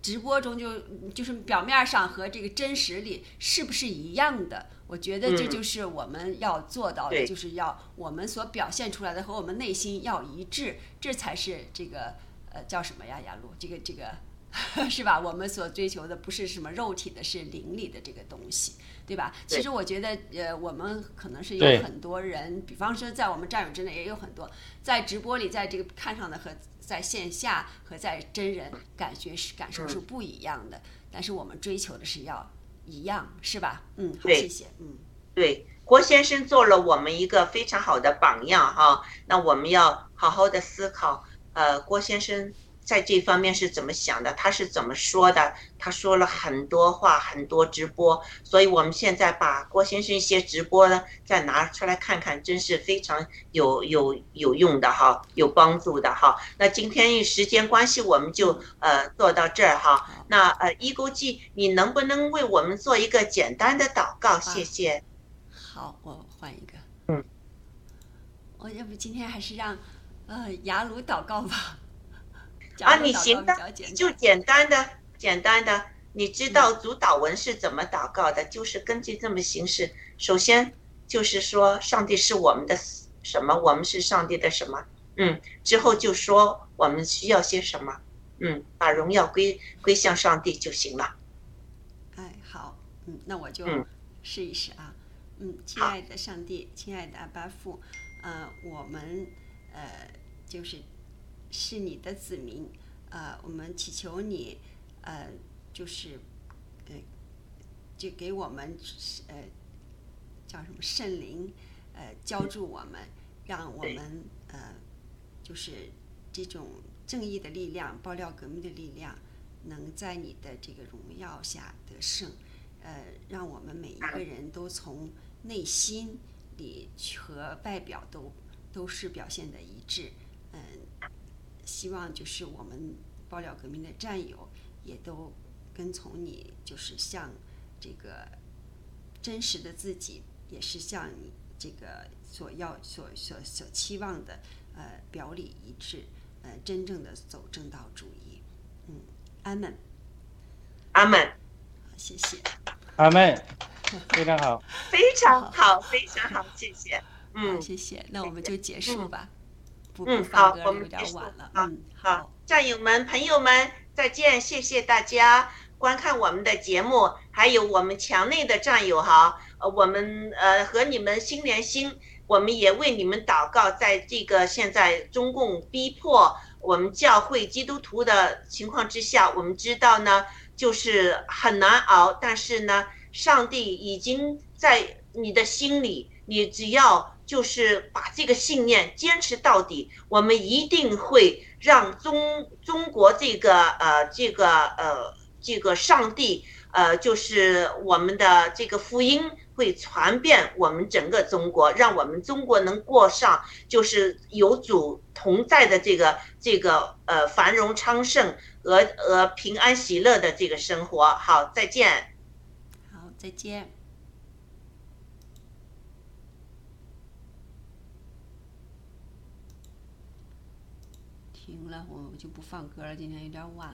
直播中就就是表面上和这个真实里是不是一样的。我觉得这就是我们要做到的，就是要我们所表现出来的和我们内心要一致，这才是这个呃叫什么呀，雅露？这个这个 [laughs] 是吧？我们所追求的不是什么肉体的，是灵里的这个东西，对吧？其实我觉得呃，我们可能是有很多人，比方说在我们战友之内也有很多，在直播里，在这个看上的和在线下和在真人感觉是感受是不一样的，但是我们追求的是要。一样是吧？嗯，好，谢谢。嗯，对，郭先生做了我们一个非常好的榜样哈。那我们要好好的思考，呃，郭先生在这方面是怎么想的？他是怎么说的？他说了很多话，很多直播。所以我们现在把郭先生一些直播呢再拿出来看看，真是非常有有有用的哈，有帮助的哈。那今天因时间关系，我们就呃做到这儿哈。那呃，一勾记，你能不能为我们做一个简单的祷告？谢谢。好，我换一个。嗯。我要不今天还是让呃雅鲁祷告吧。啊，你行的，就简单的，简单的。你知道主导文是怎么祷告的？就是根据这么形式。首先就是说，上帝是我们的什么？我们是上帝的什么？嗯。之后就说我们需要些什么？嗯，把荣耀归归向上帝就行了。哎，好，嗯，那我就试一试啊。嗯，亲爱的上帝，亲爱的阿巴父，呃，我们呃就是是你的子民，呃，我们祈求你，呃，就是呃，就给我们呃叫什么圣灵，呃，浇助我们，让我们呃就是这种。正义的力量，爆料革命的力量，能在你的这个荣耀下得胜，呃，让我们每一个人都从内心里和外表都都是表现的一致，嗯，希望就是我们爆料革命的战友也都跟从你，就是像这个真实的自己，也是像你这个所要所所所期望的，呃，表里一致。呃，真正的走正道主义，嗯，阿门，阿门，谢谢，阿门，[laughs] 非常好，非常好，非常好，谢谢，嗯，谢谢，那我们就结束吧，不不放歌了，有点晚了，嗯，好，战友们、朋友们，再见，谢谢大家观看我们的节目，还有我们墙内的战友哈，呃，我们呃和你们心连心。我们也为你们祷告，在这个现在中共逼迫我们教会基督徒的情况之下，我们知道呢，就是很难熬。但是呢，上帝已经在你的心里，你只要就是把这个信念坚持到底，我们一定会让中中国这个呃这个呃这个上帝呃就是我们的这个福音。会传遍我们整个中国，让我们中国能过上就是有主同在的这个这个呃繁荣昌盛和和平安喜乐的这个生活。好，再见。好，再见。停了，我就不放歌了，今天有点晚。